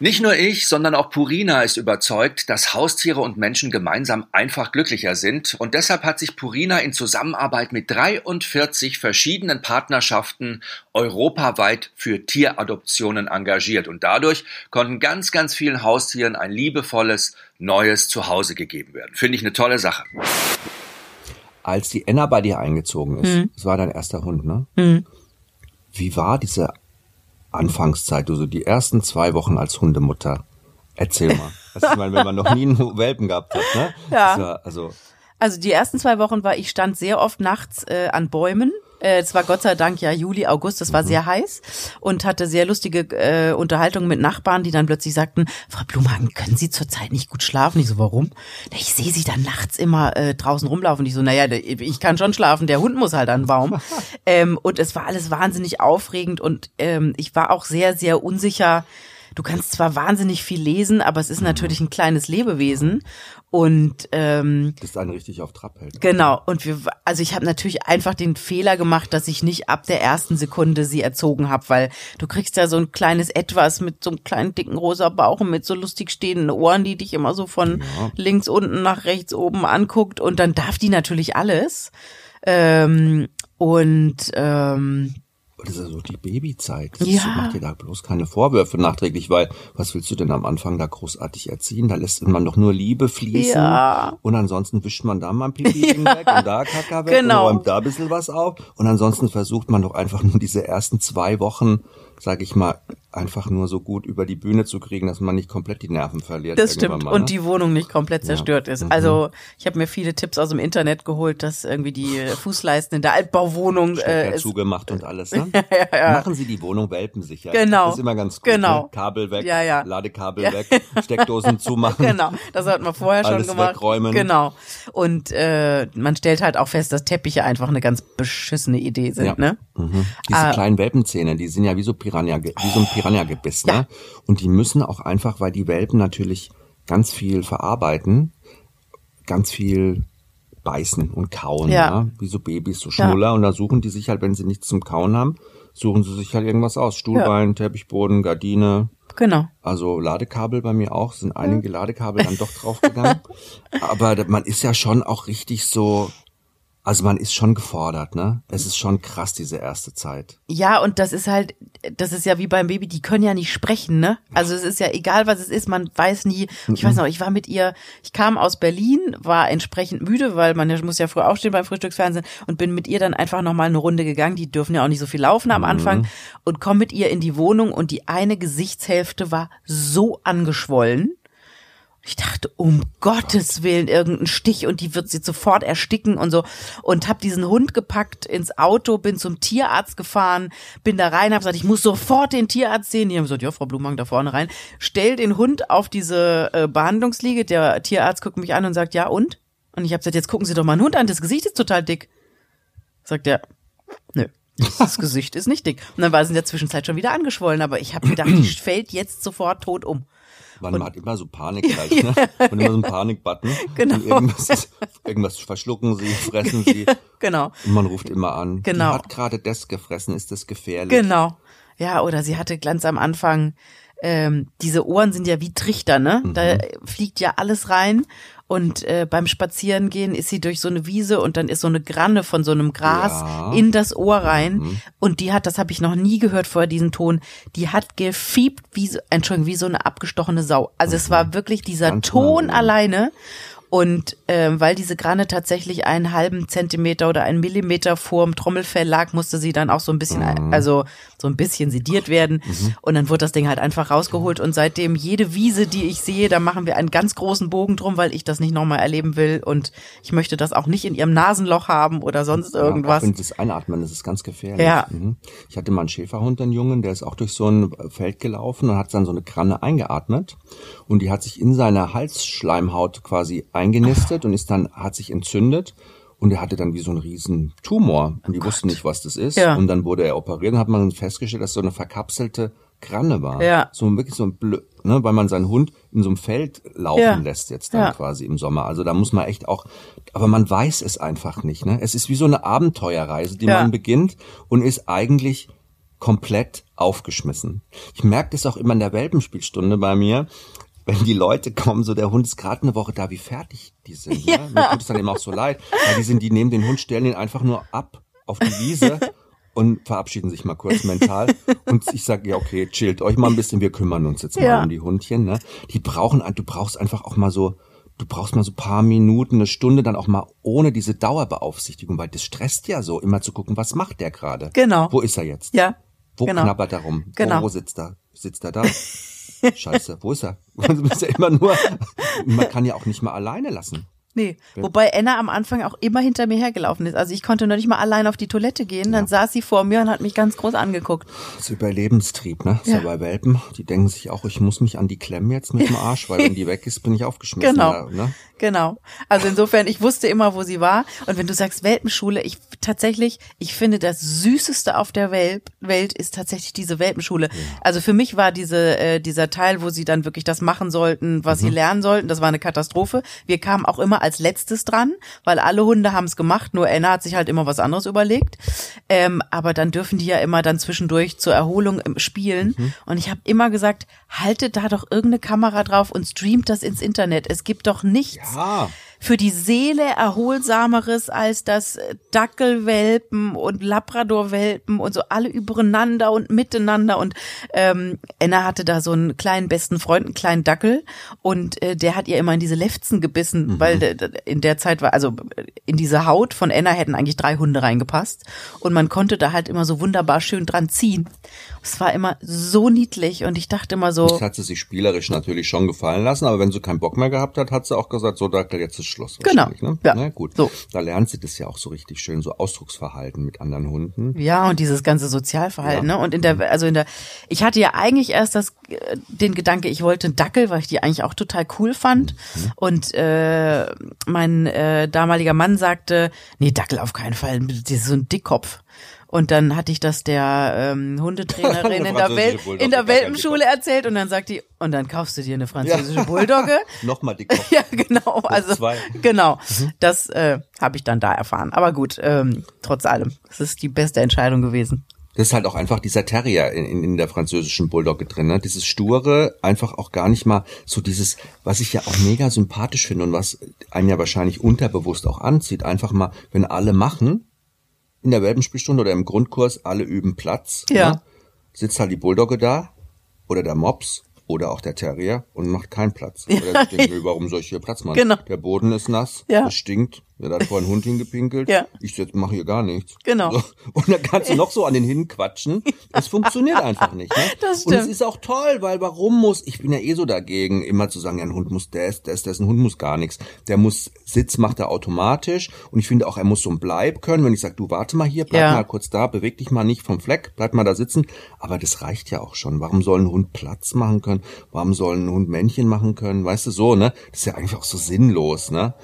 Nicht nur ich, sondern auch Purina ist überzeugt, dass Haustiere und Menschen gemeinsam einfach glücklicher sind und deshalb hat sich Purina in Zusammenarbeit mit 43 verschiedenen Partnerschaften europaweit für Tieradoptionen engagiert und dadurch konnten ganz, ganz vielen Haustieren ein liebevolles, neues Zuhause gegeben werden. Finde ich eine tolle Sache. Als die Enna bei dir eingezogen ist, mhm. das war dein erster Hund, ne? Mhm. Wie war diese Anfangszeit, also die ersten zwei Wochen als Hundemutter. Erzähl mal. Das ist wenn man noch nie einen Welpen gehabt hat, ne? Ja. War, also, also die ersten zwei Wochen war, ich stand sehr oft nachts äh, an Bäumen es war Gott sei Dank ja Juli, August, es war mhm. sehr heiß und hatte sehr lustige äh, Unterhaltungen mit Nachbarn, die dann plötzlich sagten, Frau Blumhagen, können Sie zurzeit nicht gut schlafen? Ich so, warum? Ich sehe Sie dann nachts immer äh, draußen rumlaufen. Ich so, naja, ich kann schon schlafen, der Hund muss halt an den Baum. ähm, und es war alles wahnsinnig aufregend und ähm, ich war auch sehr, sehr unsicher, du kannst zwar wahnsinnig viel lesen, aber es ist natürlich ein kleines Lebewesen und ähm, das einen richtig auf Trab hält. Genau. Und wir, also ich habe natürlich einfach den Fehler gemacht, dass ich nicht ab der ersten Sekunde sie erzogen habe, weil du kriegst ja so ein kleines Etwas mit so einem kleinen dicken rosa Bauch und mit so lustig stehenden Ohren, die dich immer so von ja. links unten nach rechts oben anguckt und dann darf die natürlich alles. Ähm, und ähm, das ist ja so die Babyzeit. Das ja. Mach dir da bloß keine Vorwürfe nachträglich, weil was willst du denn am Anfang da großartig erziehen? Da lässt man doch nur Liebe fließen. Ja. Und ansonsten wischt man da mal ein Pipi ja. weg und da Kaka weg genau. und räumt da ein bisschen was auf. Und ansonsten versucht man doch einfach nur diese ersten zwei Wochen, sag ich mal, einfach nur so gut über die Bühne zu kriegen, dass man nicht komplett die Nerven verliert. Das stimmt mal, ne? und die Wohnung nicht komplett zerstört ja. ist. Mhm. Also ich habe mir viele Tipps aus dem Internet geholt, dass irgendwie die Fußleisten in der Altbauwohnung äh, ist zugemacht und alles. Ne? ja, ja. Machen Sie die Wohnung welpensicher. Genau. Das ist immer ganz gut. Genau. Ne? Kabel weg, ja, ja. Ladekabel ja. weg, Steckdosen zumachen. Genau. Das hat man vorher alles schon gemacht. Wegräumen. Genau. Und äh, man stellt halt auch fest, dass Teppiche einfach eine ganz beschissene Idee sind. Ja. Ne? Mhm. Diese ah. kleinen Welpenzähne, die sind ja wie so Piranha, wie so ein Piranha-Gebiss. Ne? Und die müssen auch einfach, weil die Welpen natürlich ganz viel verarbeiten, ganz viel beißen und kauen, ja. ja? wie so Babys, so Schnuller. Ja. Und da suchen die sich halt, wenn sie nichts zum Kauen haben, suchen sie sich halt irgendwas aus. Stuhlbein, ja. Teppichboden, Gardine. Genau. Also Ladekabel bei mir auch, sind einige Ladekabel dann doch draufgegangen. Aber man ist ja schon auch richtig so also man ist schon gefordert, ne? Es ist schon krass, diese erste Zeit. Ja, und das ist halt, das ist ja wie beim Baby, die können ja nicht sprechen, ne? Also es ist ja egal, was es ist, man weiß nie. Ich weiß noch, ich war mit ihr, ich kam aus Berlin, war entsprechend müde, weil man muss ja früh aufstehen beim Frühstücksfernsehen und bin mit ihr dann einfach nochmal eine Runde gegangen. Die dürfen ja auch nicht so viel laufen am Anfang. Mhm. Und komm mit ihr in die Wohnung und die eine Gesichtshälfte war so angeschwollen ich dachte, um Gottes Willen, irgendein Stich und die wird sie sofort ersticken und so. Und hab diesen Hund gepackt ins Auto, bin zum Tierarzt gefahren, bin da rein, hab gesagt, ich muss sofort den Tierarzt sehen. Die haben gesagt, ja, Frau Blumang, da vorne rein. Stell den Hund auf diese äh, Behandlungsliege. Der Tierarzt guckt mich an und sagt, ja und? Und ich hab gesagt, jetzt gucken Sie doch mal einen Hund an, das Gesicht ist total dick. Sagt er, nö. Das Gesicht ist nicht dick. Und dann war sie in der Zwischenzeit schon wieder angeschwollen, aber ich habe gedacht, die fällt jetzt sofort tot um. Man und, hat immer so Panik halt, ne? Und immer so einen Panikbutton. Genau. Und irgendwas, irgendwas verschlucken sie, fressen sie. genau. Und man ruft immer an. Genau. Die hat gerade das gefressen, ist das gefährlich? Genau. Ja, oder sie hatte ganz am Anfang, ähm, diese Ohren sind ja wie Trichter, ne? Mhm. Da fliegt ja alles rein und äh, beim Spazierengehen ist sie durch so eine Wiese und dann ist so eine Granne von so einem Gras ja. in das Ohr rein. Mhm. Und die hat, das habe ich noch nie gehört vorher, diesen Ton, die hat gefiebt wie so, Entschuldigung, wie so eine abgestochene Sau. Also mhm. es war wirklich dieser Ganz Ton mal. alleine. Und äh, weil diese Granne tatsächlich einen halben Zentimeter oder einen Millimeter vorm Trommelfell lag, musste sie dann auch so ein bisschen, mhm. also so ein bisschen sediert werden. Mhm. Und dann wurde das Ding halt einfach rausgeholt. Und seitdem jede Wiese, die ich sehe, da machen wir einen ganz großen Bogen drum, weil ich das nicht nochmal erleben will. Und ich möchte das auch nicht in ihrem Nasenloch haben oder sonst irgendwas. Ja, das Einatmen, das ist ganz gefährlich. Ja. Mhm. Ich hatte mal einen Schäferhund, einen Jungen, der ist auch durch so ein Feld gelaufen und hat dann so eine Granne eingeatmet. Und die hat sich in seiner Halsschleimhaut quasi eingenistet und ist dann, hat sich entzündet. Und er hatte dann wie so einen riesen Tumor. Und die oh wussten nicht, was das ist. Ja. Und dann wurde er operiert und hat man festgestellt, dass so eine verkapselte Kranne war. Ja. So wirklich so ein Blö ne, weil man seinen Hund in so einem Feld laufen ja. lässt jetzt dann ja. quasi im Sommer. Also da muss man echt auch, aber man weiß es einfach nicht, ne? Es ist wie so eine Abenteuerreise, die ja. man beginnt und ist eigentlich komplett aufgeschmissen. Ich merke das auch immer in der Welpenspielstunde bei mir, wenn die Leute kommen, so der Hund ist gerade eine Woche da, wie fertig die sind. Ne? Ja. Ne? Mir tut es dann eben auch so leid, weil die sind, die nehmen den Hund, stellen ihn einfach nur ab auf die Wiese und verabschieden sich mal kurz mental. Und ich sage, ja, okay, chillt euch mal ein bisschen, wir kümmern uns jetzt mal ja. um die Hundchen. Ne? Die brauchen, du brauchst einfach auch mal so, du brauchst mal so paar Minuten, eine Stunde dann auch mal ohne diese Dauerbeaufsichtigung, weil das stresst ja so, immer zu gucken, was macht der gerade? Genau. Wo ist er jetzt? Ja. Wo genau. knabbert er rum? Genau. Wo, wo sitzt er? Sitzt er da? Scheiße, wo ist er? Du bist ja immer nur, man kann ja auch nicht mal alleine lassen. Nee, wobei Anna am Anfang auch immer hinter mir hergelaufen ist. Also ich konnte noch nicht mal allein auf die Toilette gehen. Dann ja. saß sie vor mir und hat mich ganz groß angeguckt. Das ist Überlebenstrieb, ne? Das ja. ist ja bei Welpen. Die denken sich auch, ich muss mich an die klemmen jetzt mit dem Arsch, weil wenn die weg ist, bin ich aufgeschmissen. Genau. Ne? Genau. Also insofern, ich wusste immer, wo sie war. Und wenn du sagst Welpenschule, ich tatsächlich, ich finde, das Süßeste auf der Welt, Welt ist tatsächlich diese Welpenschule. Ja. Also für mich war diese, äh, dieser Teil, wo sie dann wirklich das machen sollten, was mhm. sie lernen sollten, das war eine Katastrophe. Wir kamen auch immer als letztes dran, weil alle Hunde haben es gemacht, nur Anna hat sich halt immer was anderes überlegt. Ähm, aber dann dürfen die ja immer dann zwischendurch zur Erholung spielen. Mhm. Und ich habe immer gesagt, haltet da doch irgendeine Kamera drauf und streamt das ins Internet. Es gibt doch nichts. Ja. Für die Seele erholsameres als das Dackelwelpen und Labradorwelpen und so alle übereinander und miteinander und ähm, Enna hatte da so einen kleinen besten Freund, einen kleinen Dackel und äh, der hat ihr immer in diese Lefzen gebissen, mhm. weil in der Zeit war, also in diese Haut von Enna hätten eigentlich drei Hunde reingepasst und man konnte da halt immer so wunderbar schön dran ziehen. Es war immer so niedlich und ich dachte immer so. Das hat sie sich spielerisch natürlich schon gefallen lassen, aber wenn sie keinen Bock mehr gehabt hat, hat sie auch gesagt, so Dackel, jetzt ist Schluss. Genau. Ne? Ja. Na gut. So. Da lernt sie das ja auch so richtig schön, so Ausdrucksverhalten mit anderen Hunden. Ja, und dieses ganze Sozialverhalten, ja. ne? Und in der, also in der, ich hatte ja eigentlich erst das, den Gedanke, ich wollte einen Dackel, weil ich die eigentlich auch total cool fand. Mhm. Und äh, mein äh, damaliger Mann sagte, nee, Dackel auf keinen Fall, das ist so ein Dickkopf. Und dann hatte ich das der ähm, Hundetrainerin in der, Welt, in der Welpenschule erzählt und dann sagt die, und dann kaufst du dir eine französische ja. Bulldogge. Nochmal die Kopf. Ja, genau. Also zwei. genau. Mhm. Das äh, habe ich dann da erfahren. Aber gut, ähm, trotz allem, es ist die beste Entscheidung gewesen. Das ist halt auch einfach dieser Terrier in, in, in der französischen Bulldogge drin, ne? Dieses sture, einfach auch gar nicht mal so dieses, was ich ja auch mega sympathisch finde und was einen ja wahrscheinlich unterbewusst auch anzieht, einfach mal, wenn alle machen, in der Welpenspielstunde oder im Grundkurs, alle üben Platz. Ja. Ne? Sitzt halt die Bulldogge da oder der Mops oder auch der Terrier und macht keinen Platz. Ja. Oder mir, warum soll ich hier Platz machen? Genau. Der Boden ist nass, ja. es stinkt, ja, da hat vorhin ein Hund hingepinkelt. Ja. Ich mache hier gar nichts. Genau. So. Und dann kannst du noch so an den hinquatschen. Es funktioniert einfach nicht. Ne? Das stimmt. Und es ist auch toll, weil warum muss, ich bin ja eh so dagegen, immer zu sagen, ja, ein Hund muss das, das, das, ein Hund muss gar nichts. Der muss Sitz macht er automatisch. Und ich finde auch, er muss so ein Bleib können. Wenn ich sage, du warte mal hier, bleib ja. mal kurz da, beweg dich mal nicht vom Fleck, bleib mal da sitzen. Aber das reicht ja auch schon. Warum soll ein Hund Platz machen können? Warum soll ein Hund Männchen machen können? Weißt du, so, ne? Das ist ja eigentlich auch so sinnlos, ne?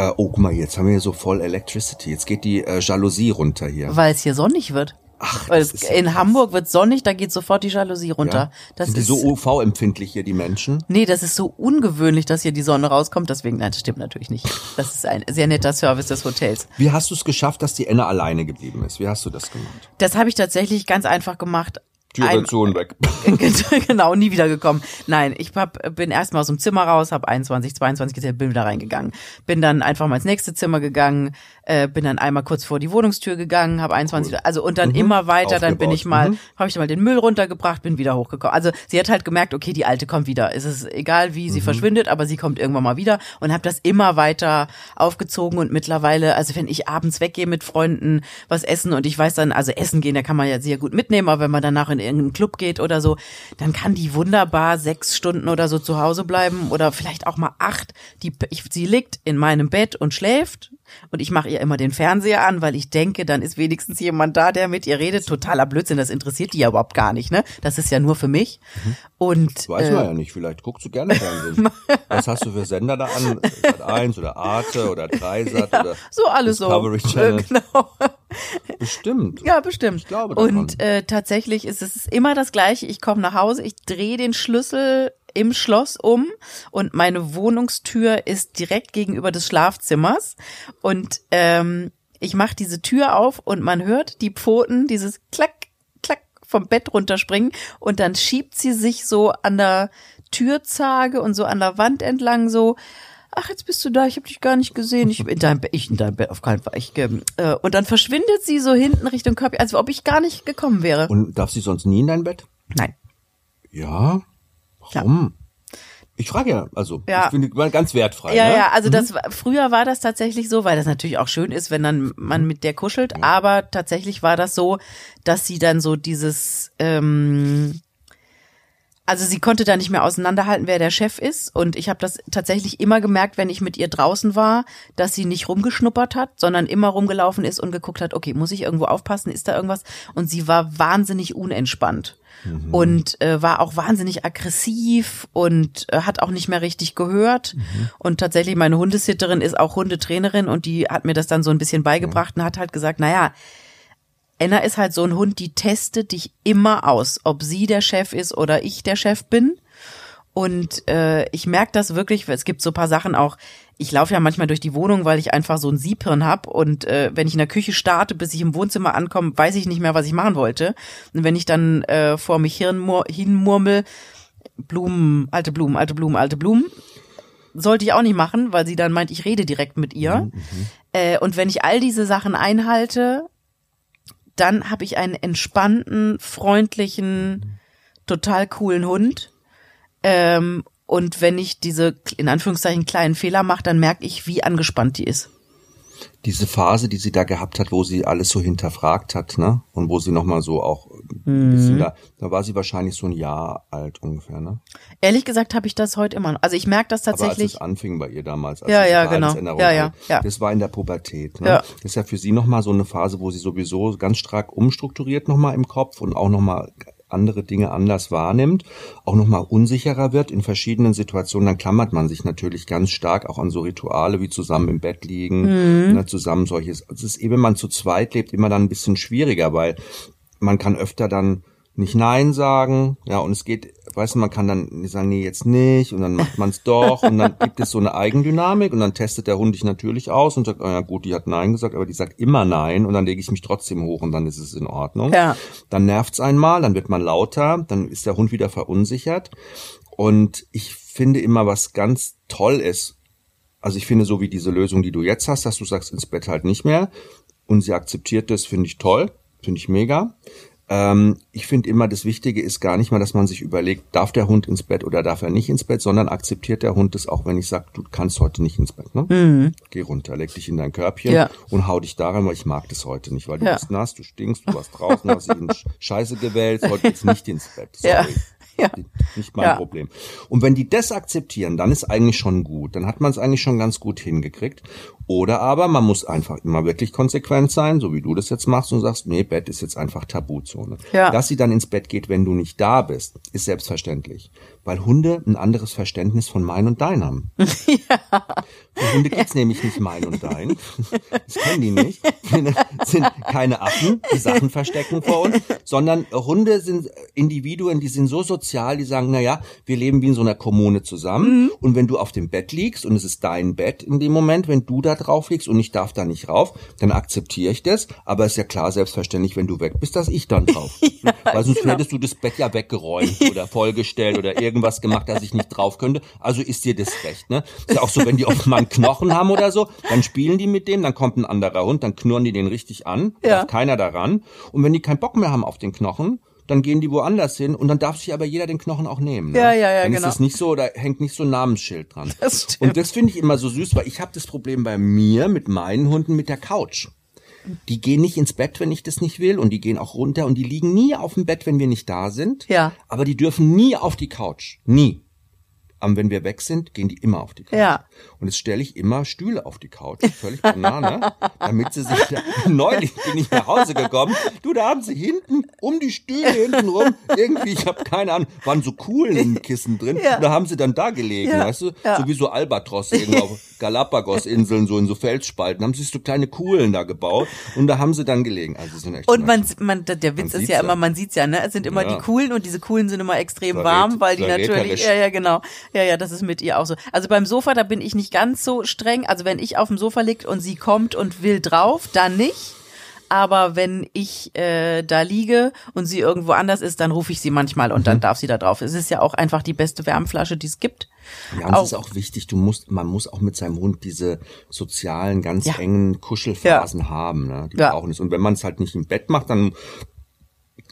Äh, oh, guck mal, jetzt haben wir hier so voll Electricity. Jetzt geht die äh, Jalousie runter hier. Weil es hier sonnig wird. Ach, Weil ja in krass. Hamburg wird sonnig, da geht sofort die Jalousie runter. Ja? Das Sind die so UV-empfindlich hier, die Menschen? Nee, das ist so ungewöhnlich, dass hier die Sonne rauskommt. Deswegen, nein, das stimmt natürlich nicht. Das ist ein sehr netter Service des Hotels. Wie hast du es geschafft, dass die Enne alleine geblieben ist? Wie hast du das gemacht? Das habe ich tatsächlich ganz einfach gemacht. Zu und weg. genau, nie wieder gekommen. Nein, ich hab, bin erstmal aus dem Zimmer raus, habe 21, 22 gezählt, bin wieder reingegangen. Bin dann einfach mal ins nächste Zimmer gegangen, äh, bin dann einmal kurz vor die Wohnungstür gegangen, habe 21, cool. also und dann mhm. immer weiter, Aufgebaut. dann bin ich mal, mhm. habe ich mal den Müll runtergebracht, bin wieder hochgekommen. Also sie hat halt gemerkt, okay, die alte kommt wieder. Es ist egal, wie sie mhm. verschwindet, aber sie kommt irgendwann mal wieder und habe das immer weiter aufgezogen und mittlerweile, also wenn ich abends weggehe mit Freunden, was essen und ich weiß dann, also essen gehen, da kann man ja sehr gut mitnehmen, aber wenn man danach in irgendeinen Club geht oder so, dann kann die wunderbar sechs Stunden oder so zu Hause bleiben oder vielleicht auch mal acht. Die, ich, sie liegt in meinem Bett und schläft und ich mache ihr immer den Fernseher an, weil ich denke, dann ist wenigstens jemand da, der mit ihr redet. Totaler Blödsinn, das interessiert die ja überhaupt gar nicht, ne? Das ist ja nur für mich. Mhm. Und das weiß man äh, ja nicht, vielleicht guckst du gerne Fernsehen. Was hast du für Sender da an? Sat 1 oder Arte oder Dreisat ja, oder so alles Discovery so. Channel. Genau. Bestimmt. Ja, bestimmt. Ich glaube daran. Und äh, tatsächlich ist es immer das gleiche. Ich komme nach Hause, ich drehe den Schlüssel im Schloss um und meine Wohnungstür ist direkt gegenüber des Schlafzimmers und ähm, ich mache diese Tür auf und man hört die Pfoten, dieses Klack, Klack vom Bett runterspringen und dann schiebt sie sich so an der Türzage und so an der Wand entlang so ach, jetzt bist du da, ich habe dich gar nicht gesehen. Ich in deinem Bett, ich in deinem Bett auf keinen Fall. Ich, äh, und dann verschwindet sie so hinten Richtung Körper, als ob ich gar nicht gekommen wäre. Und darf sie sonst nie in dein Bett? Nein. Ja. Warum? Ich frage ja, also Ja. ich finde mal ganz wertfrei. Ja, ne? ja, also das war, früher war das tatsächlich so, weil das natürlich auch schön ist, wenn dann man mit der kuschelt, aber tatsächlich war das so, dass sie dann so dieses ähm, also sie konnte da nicht mehr auseinanderhalten, wer der Chef ist. Und ich habe das tatsächlich immer gemerkt, wenn ich mit ihr draußen war, dass sie nicht rumgeschnuppert hat, sondern immer rumgelaufen ist und geguckt hat, okay, muss ich irgendwo aufpassen, ist da irgendwas? Und sie war wahnsinnig unentspannt. Und äh, war auch wahnsinnig aggressiv und äh, hat auch nicht mehr richtig gehört. Und tatsächlich, meine Hundesitterin ist auch Hundetrainerin und die hat mir das dann so ein bisschen beigebracht und hat halt gesagt, naja, Enna ist halt so ein Hund, die testet dich immer aus, ob sie der Chef ist oder ich der Chef bin. Und äh, ich merke das wirklich, es gibt so paar Sachen auch, ich laufe ja manchmal durch die Wohnung, weil ich einfach so ein Siebhirn hab und äh, wenn ich in der Küche starte, bis ich im Wohnzimmer ankomme, weiß ich nicht mehr, was ich machen wollte. Und wenn ich dann äh, vor mich hinmurmel, Blumen, alte Blumen, alte Blumen, alte Blumen, sollte ich auch nicht machen, weil sie dann meint, ich rede direkt mit ihr. Äh, und wenn ich all diese Sachen einhalte, dann habe ich einen entspannten, freundlichen, total coolen Hund. Ähm, und wenn ich diese, in Anführungszeichen, kleinen Fehler mache, dann merke ich, wie angespannt die ist. Diese Phase, die sie da gehabt hat, wo sie alles so hinterfragt hat, ne? Und wo sie nochmal so auch ein Mhm. bisschen da, da war sie wahrscheinlich so ein Jahr alt ungefähr, ne? Ehrlich gesagt habe ich das heute immer noch. Also ich merke das Aber als tatsächlich. es anfing bei ihr damals, als Ja, ja, genau. Ja, ja, ja. Das war in der Pubertät. Ne? Ja. Das ist ja für sie nochmal so eine Phase, wo sie sowieso ganz stark umstrukturiert nochmal im Kopf und auch nochmal andere Dinge anders wahrnimmt, auch nochmal unsicherer wird in verschiedenen Situationen, dann klammert man sich natürlich ganz stark auch an so Rituale wie zusammen im Bett liegen, Mhm. ne, zusammen solches. Es ist eben, wenn man zu zweit lebt, immer dann ein bisschen schwieriger, weil man kann öfter dann nicht Nein sagen, ja, und es geht, weißt du, man kann dann sagen, nee, jetzt nicht, und dann macht man es doch, und dann gibt es so eine Eigendynamik, und dann testet der Hund dich natürlich aus und sagt, oh ja gut, die hat Nein gesagt, aber die sagt immer Nein, und dann lege ich mich trotzdem hoch, und dann ist es in Ordnung. Ja. Dann nervt's einmal, dann wird man lauter, dann ist der Hund wieder verunsichert, und ich finde immer, was ganz toll ist, also ich finde so wie diese Lösung, die du jetzt hast, dass du sagst, ins Bett halt nicht mehr, und sie akzeptiert das, finde ich toll, finde ich mega. Ähm, ich finde immer, das Wichtige ist gar nicht mal, dass man sich überlegt, darf der Hund ins Bett oder darf er nicht ins Bett, sondern akzeptiert der Hund das auch, wenn ich sage, du kannst heute nicht ins Bett. Ne? Geh runter, leg dich in dein Körbchen Mhm. Ja. und hau dich daran, weil ich mag das heute nicht, weil du Ja. bist nass, du stinkst, du warst draußen, hast dich in Sch- Scheiße gewälzt, heute geht's nicht ins Bett. Sorry. Ja. Ja. Nicht mein Ja. Problem. Und wenn die das akzeptieren, dann ist eigentlich schon gut. Dann hat man es eigentlich schon ganz gut hingekriegt. Oder aber man muss einfach immer wirklich konsequent sein, so wie du das jetzt machst und sagst, nee, Bett ist jetzt einfach Tabuzone. Ja. Dass sie dann ins Bett geht, wenn du nicht da bist, ist selbstverständlich. Weil Hunde ein anderes Verständnis von mein und dein haben. Für Hunde gibt's nämlich nicht mein und dein. Das kennen die nicht. Sind keine Affen, die Sachen verstecken vor uns, sondern Hunde sind Individuen, die sind so sozial, die sagen, na ja, wir leben wie in so einer Kommune zusammen. Und wenn du auf dem Bett liegst und es ist dein Bett in dem Moment, wenn du da drauf liegst und ich darf da nicht rauf, dann akzeptiere ich das. Aber ist ja klar, selbstverständlich, wenn du weg bist, dass ich dann drauf. bin. Weil sonst genau. hättest du das Bett ja weggeräumt oder vollgestellt oder irgendwas gemacht, dass ich nicht drauf könnte. Also ist dir das recht, ne? Ist ja auch so, wenn die mal einen Knochen haben oder so, dann spielen die mit dem, dann kommt ein anderer Hund, dann knurren die den richtig an, Ja. darf keiner daran. Und wenn die keinen Bock mehr haben auf den Knochen, dann gehen die woanders hin und dann darf sich aber jeder den Knochen auch nehmen. Ne? Ja, ja, ja, Dann genau. ist es nicht so, da hängt nicht so ein Namensschild dran. Das stimmt. Und das finde ich immer so süß, weil ich habe das Problem bei mir mit meinen Hunden mit der Couch. Die gehen nicht ins Bett, wenn ich das nicht will, und die gehen auch runter und die liegen nie auf dem Bett, wenn wir nicht da sind. Ja. Aber die dürfen nie auf die Couch. Nie. Aber wenn wir weg sind, gehen die immer auf die Couch. Ja. Und jetzt stelle ich immer Stühle auf die Couch. Völlig Banane. damit sie sich da, neulich bin ich nach Hause gekommen. Du, da haben sie hinten um die Stühle hinten rum. Irgendwie, ich habe keine Ahnung, waren so coolen Kissen drin. Ja. Und da haben sie dann da gelegen, Ja. weißt du? Ja. So wie so Albatrosse irgendwo auf Galapagos-Inseln, so in so Felsspalten. Haben sich so kleine Kuhlen da gebaut. Und da haben sie dann gelegen. Also sie sind echt Und man, man, der Witz ist sieht's ja immer, man sieht's ja, ne? Es sind immer die coolen und diese coolen sind immer extrem Verrät- warm, weil die natürlich, ja, ja, genau. Ja, ja, das ist mit ihr auch so. Also beim Sofa, da bin ich nicht ganz so streng. Also wenn ich auf dem Sofa liegt und sie kommt und will drauf, dann nicht. aber wenn ich äh, da liege und sie irgendwo anders ist, dann rufe ich sie manchmal und dann Mhm. darf sie da drauf. Es ist ja auch einfach die beste Wärmflasche, die es gibt. Ja, und Auch- es ist auch wichtig, du musst, man muss auch mit seinem Hund diese sozialen, ganz Ja. engen Kuschelphasen haben. Ne? Die Ja. brauchen es. Und wenn man es halt nicht im Bett macht, dann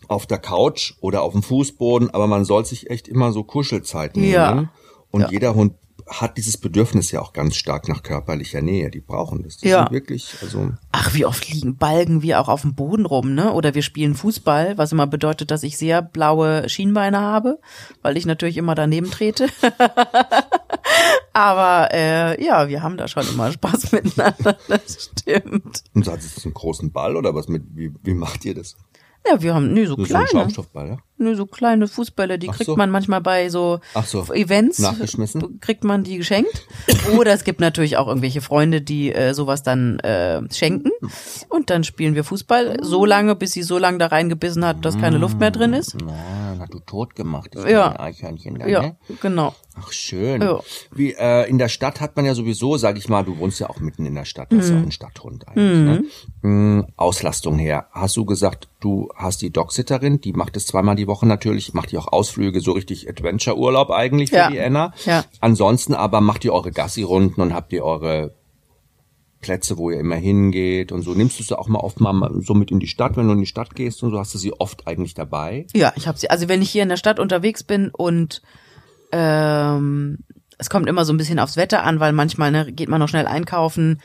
auf der Couch oder auf dem Fußboden, aber man soll sich echt immer so Kuschelzeiten Ja. nehmen. Und Ja. jeder Hund hat dieses Bedürfnis ja auch ganz stark nach körperlicher Nähe. Die brauchen das. Die Ja. sind wirklich, also Ach, wie oft liegen Balgen wir auch auf dem Boden rum, ne? Oder wir spielen Fußball, was immer bedeutet, dass ich sehr blaue Schienbeine habe, weil ich natürlich immer daneben trete. Aber äh, ja, wir haben da schon immer Spaß miteinander, das stimmt. und hat es einen großen Ball oder was mit, wie, wie macht ihr das? Ja, wir haben, nee, so So so ein kleine. Schaumstoffball, ja? Nö, so kleine Fußbälle, die Ach kriegt so. man manchmal bei so, Ach so. Events. Nachgeschmissen? Kriegt man die geschenkt. Oder es gibt natürlich auch irgendwelche Freunde, die äh, sowas dann äh, schenken. Und dann spielen wir Fußball so lange, bis sie so lange da reingebissen hat, dass keine Luft mehr drin ist. Na, hat du tot gemacht. Das Ja. Eichhörnchen da, Ja, ne? genau. Ach schön. Ja. Wie äh, in der Stadt hat man ja sowieso, sag ich mal, du wohnst ja auch mitten in der Stadt, das ist Mhm. ja auch ein Stadthund eigentlich. Ne? Mm, Auslastung her. Hast du gesagt, du hast die Dogsitterin, die macht es zweimal die Woche natürlich, macht die auch Ausflüge, so richtig Adventure-Urlaub eigentlich für Ja. die Anna. Ja. Ansonsten aber macht ihr eure Gassi-Runden und habt ihr eure Plätze, wo ihr immer hingeht und so. Nimmst du sie auch mal oft mal so mit in die Stadt, wenn du in die Stadt gehst und so, hast du sie oft eigentlich dabei? Ja, ich habe sie. Also wenn ich hier in der Stadt unterwegs bin und ähm, es kommt immer so ein bisschen aufs Wetter an, weil manchmal ne, geht man noch schnell einkaufen.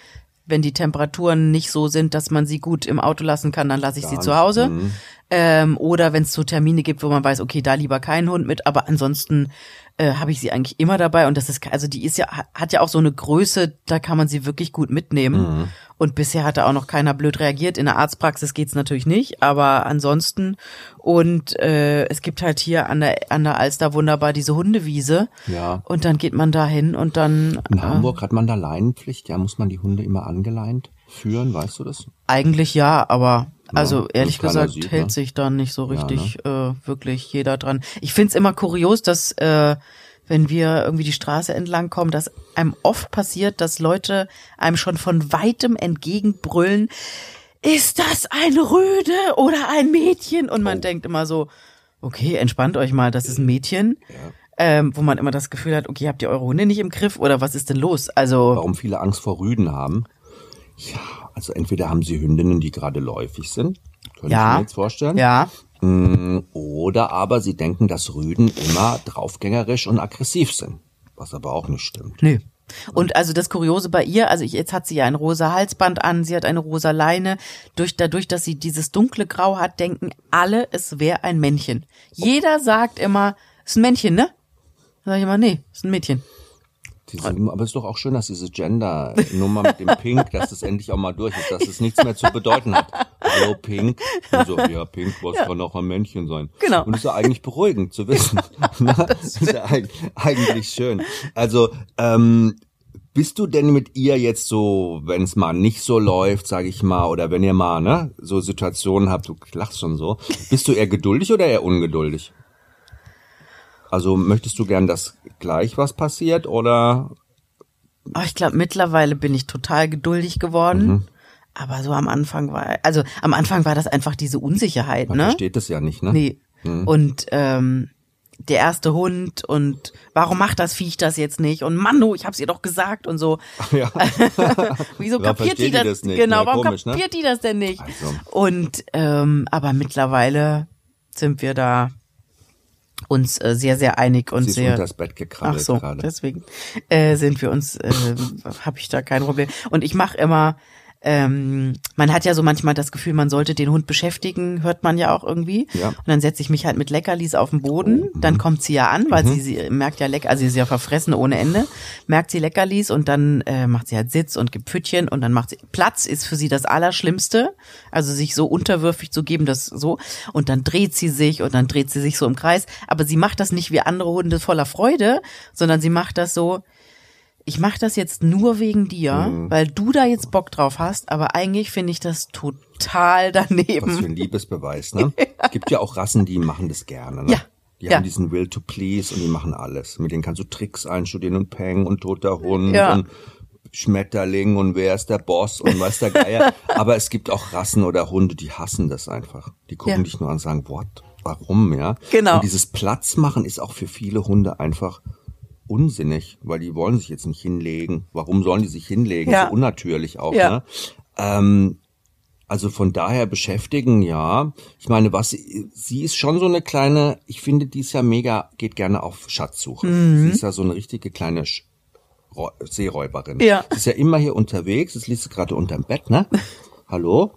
Wenn die Temperaturen nicht so sind, dass man sie gut im Auto lassen kann, dann lasse ich sie zu Hause. mhm. Ähm, oder wenn es so Termine gibt, wo man weiß, okay, da lieber kein Hund mit, aber ansonsten äh, habe ich sie eigentlich immer dabei und das ist also die ist ja hat ja auch so eine Größe, da kann man sie wirklich gut mitnehmen. Mhm. Und bisher hat da auch noch keiner blöd reagiert. In der Arztpraxis geht's natürlich nicht, aber ansonsten und äh, es gibt halt hier an der an der Alster wunderbar diese Hundewiese. Ja. Und dann geht man da hin und dann In äh, Hamburg hat man da Leinenpflicht, ja, muss man die Hunde immer angeleint führen, weißt du das? Eigentlich ja, aber also ehrlich gesagt sieht, hält ne? sich da nicht so richtig äh, wirklich jeder dran. Ich find's immer kurios, dass äh, wenn wir irgendwie die Straße entlang kommen, dass einem oft passiert, dass Leute einem schon von weitem entgegenbrüllen, ist das ein Rüde oder ein Mädchen? Und man Oh. denkt immer so, okay, entspannt euch mal, das ist ein Mädchen. Ähm, wo man immer das Gefühl hat, okay, habt ihr eure Hunde nicht im Griff oder was ist denn los? Also Warum viele Angst vor Rüden haben? Ja, also entweder haben sie Hündinnen, die gerade läufig sind, könnte Ja. ich mir jetzt vorstellen. ja, Oder aber sie denken, dass Rüden immer draufgängerisch und aggressiv sind. Was aber auch nicht stimmt. Nö. Und also das Kuriose bei ihr, also ich, jetzt hat sie ja ein rosa Halsband an, sie hat eine rosa Leine. Durch, dadurch, dass sie dieses dunkle Grau hat, denken alle, es wäre ein Männchen. Jeder sagt immer, ist ein Männchen, ne? Sag ich immer, nee, ist ein Mädchen. Die sind, aber es ist doch auch schön, dass diese Gender-Nummer mit dem Pink, dass das endlich auch mal durch ist, dass es nichts mehr zu bedeuten hat. Hallo Pink. Und so, ja, Pink, was kann auch ein Männchen sein. Genau. Und das ist ja eigentlich beruhigend zu wissen. Na, das ist ja eig- eigentlich schön. Also, ähm, bist du denn mit ihr jetzt so, wenn es mal nicht so läuft, sage ich mal, oder wenn ihr mal ne, so Situationen habt, du lachst schon so, bist du eher geduldig oder eher ungeduldig? Also möchtest du gern, dass gleich was passiert oder Oh, ich glaube, mittlerweile bin ich total geduldig geworden. Mhm. Aber so am Anfang war, also am Anfang war das einfach diese Unsicherheit, man ne? versteht das ja nicht, ne? Nee. Und ähm, der erste Hund und warum macht das Viech das jetzt nicht? Und Mann, du, ich hab's ihr doch gesagt und so. Ja. Wieso Warum kapiert die das? die das nicht? Genau, Ja, warum komisch, ne? kapiert die das denn nicht? Also. Und ähm, aber mittlerweile sind wir da uns äh, sehr sehr einig und Sie ist sehr unter das Bett gekrabbelt Ach so, gerade. deswegen äh, sind wir uns, äh, habe ich da kein Problem. Und ich mache immer, ähm, man hat ja so manchmal das Gefühl, man sollte den Hund beschäftigen, hört man ja auch irgendwie. Ja. Und dann setze ich mich halt mit Leckerlis auf den Boden. Dann kommt sie ja an, weil sie, sie merkt ja lecker, also sie ist ja verfressen ohne Ende, merkt sie Leckerlis und dann äh, macht sie halt Sitz und gibt Püttchen und dann macht sie Platz ist für sie das Allerschlimmste. Also sich so unterwürfig zu geben, das so. Und dann dreht sie sich und dann dreht sie sich so im Kreis. Aber sie macht das nicht wie andere Hunde voller Freude, sondern sie macht das so, ich mache das jetzt nur wegen dir, Mhm. weil du da jetzt Bock drauf hast, aber eigentlich finde ich das total Was für daneben. ein Liebesbeweis, ne? Gibt ja auch Rassen, die machen das gerne, ne? Ja. Die Ja. haben diesen Will to Please und die machen alles. Mit denen kannst du Tricks einstudieren und Peng und toter Hund Ja. und Schmetterling und wer ist der Boss und was der Geier. Aber es gibt auch Rassen oder Hunde, die hassen das einfach. Die gucken Ja. dich nur an und sagen, what? Warum, ja? Genau. Und dieses Platzmachen ist auch für viele Hunde einfach unsinnig, weil die wollen sich jetzt nicht hinlegen. Warum sollen die sich hinlegen? Ja. So unnatürlich auch, Ja. ne? Ähm, also von daher beschäftigen, ja. Ich meine, was sie, ist schon so eine kleine, ich finde, die ist ja mega, geht gerne auf Schatzsuche. Mhm. Sie ist ja so eine richtige kleine Sch Räu- Seeräuberin. Ja. Sie ist ja immer hier unterwegs, das liest sie gerade unterm Bett, ne? Hallo?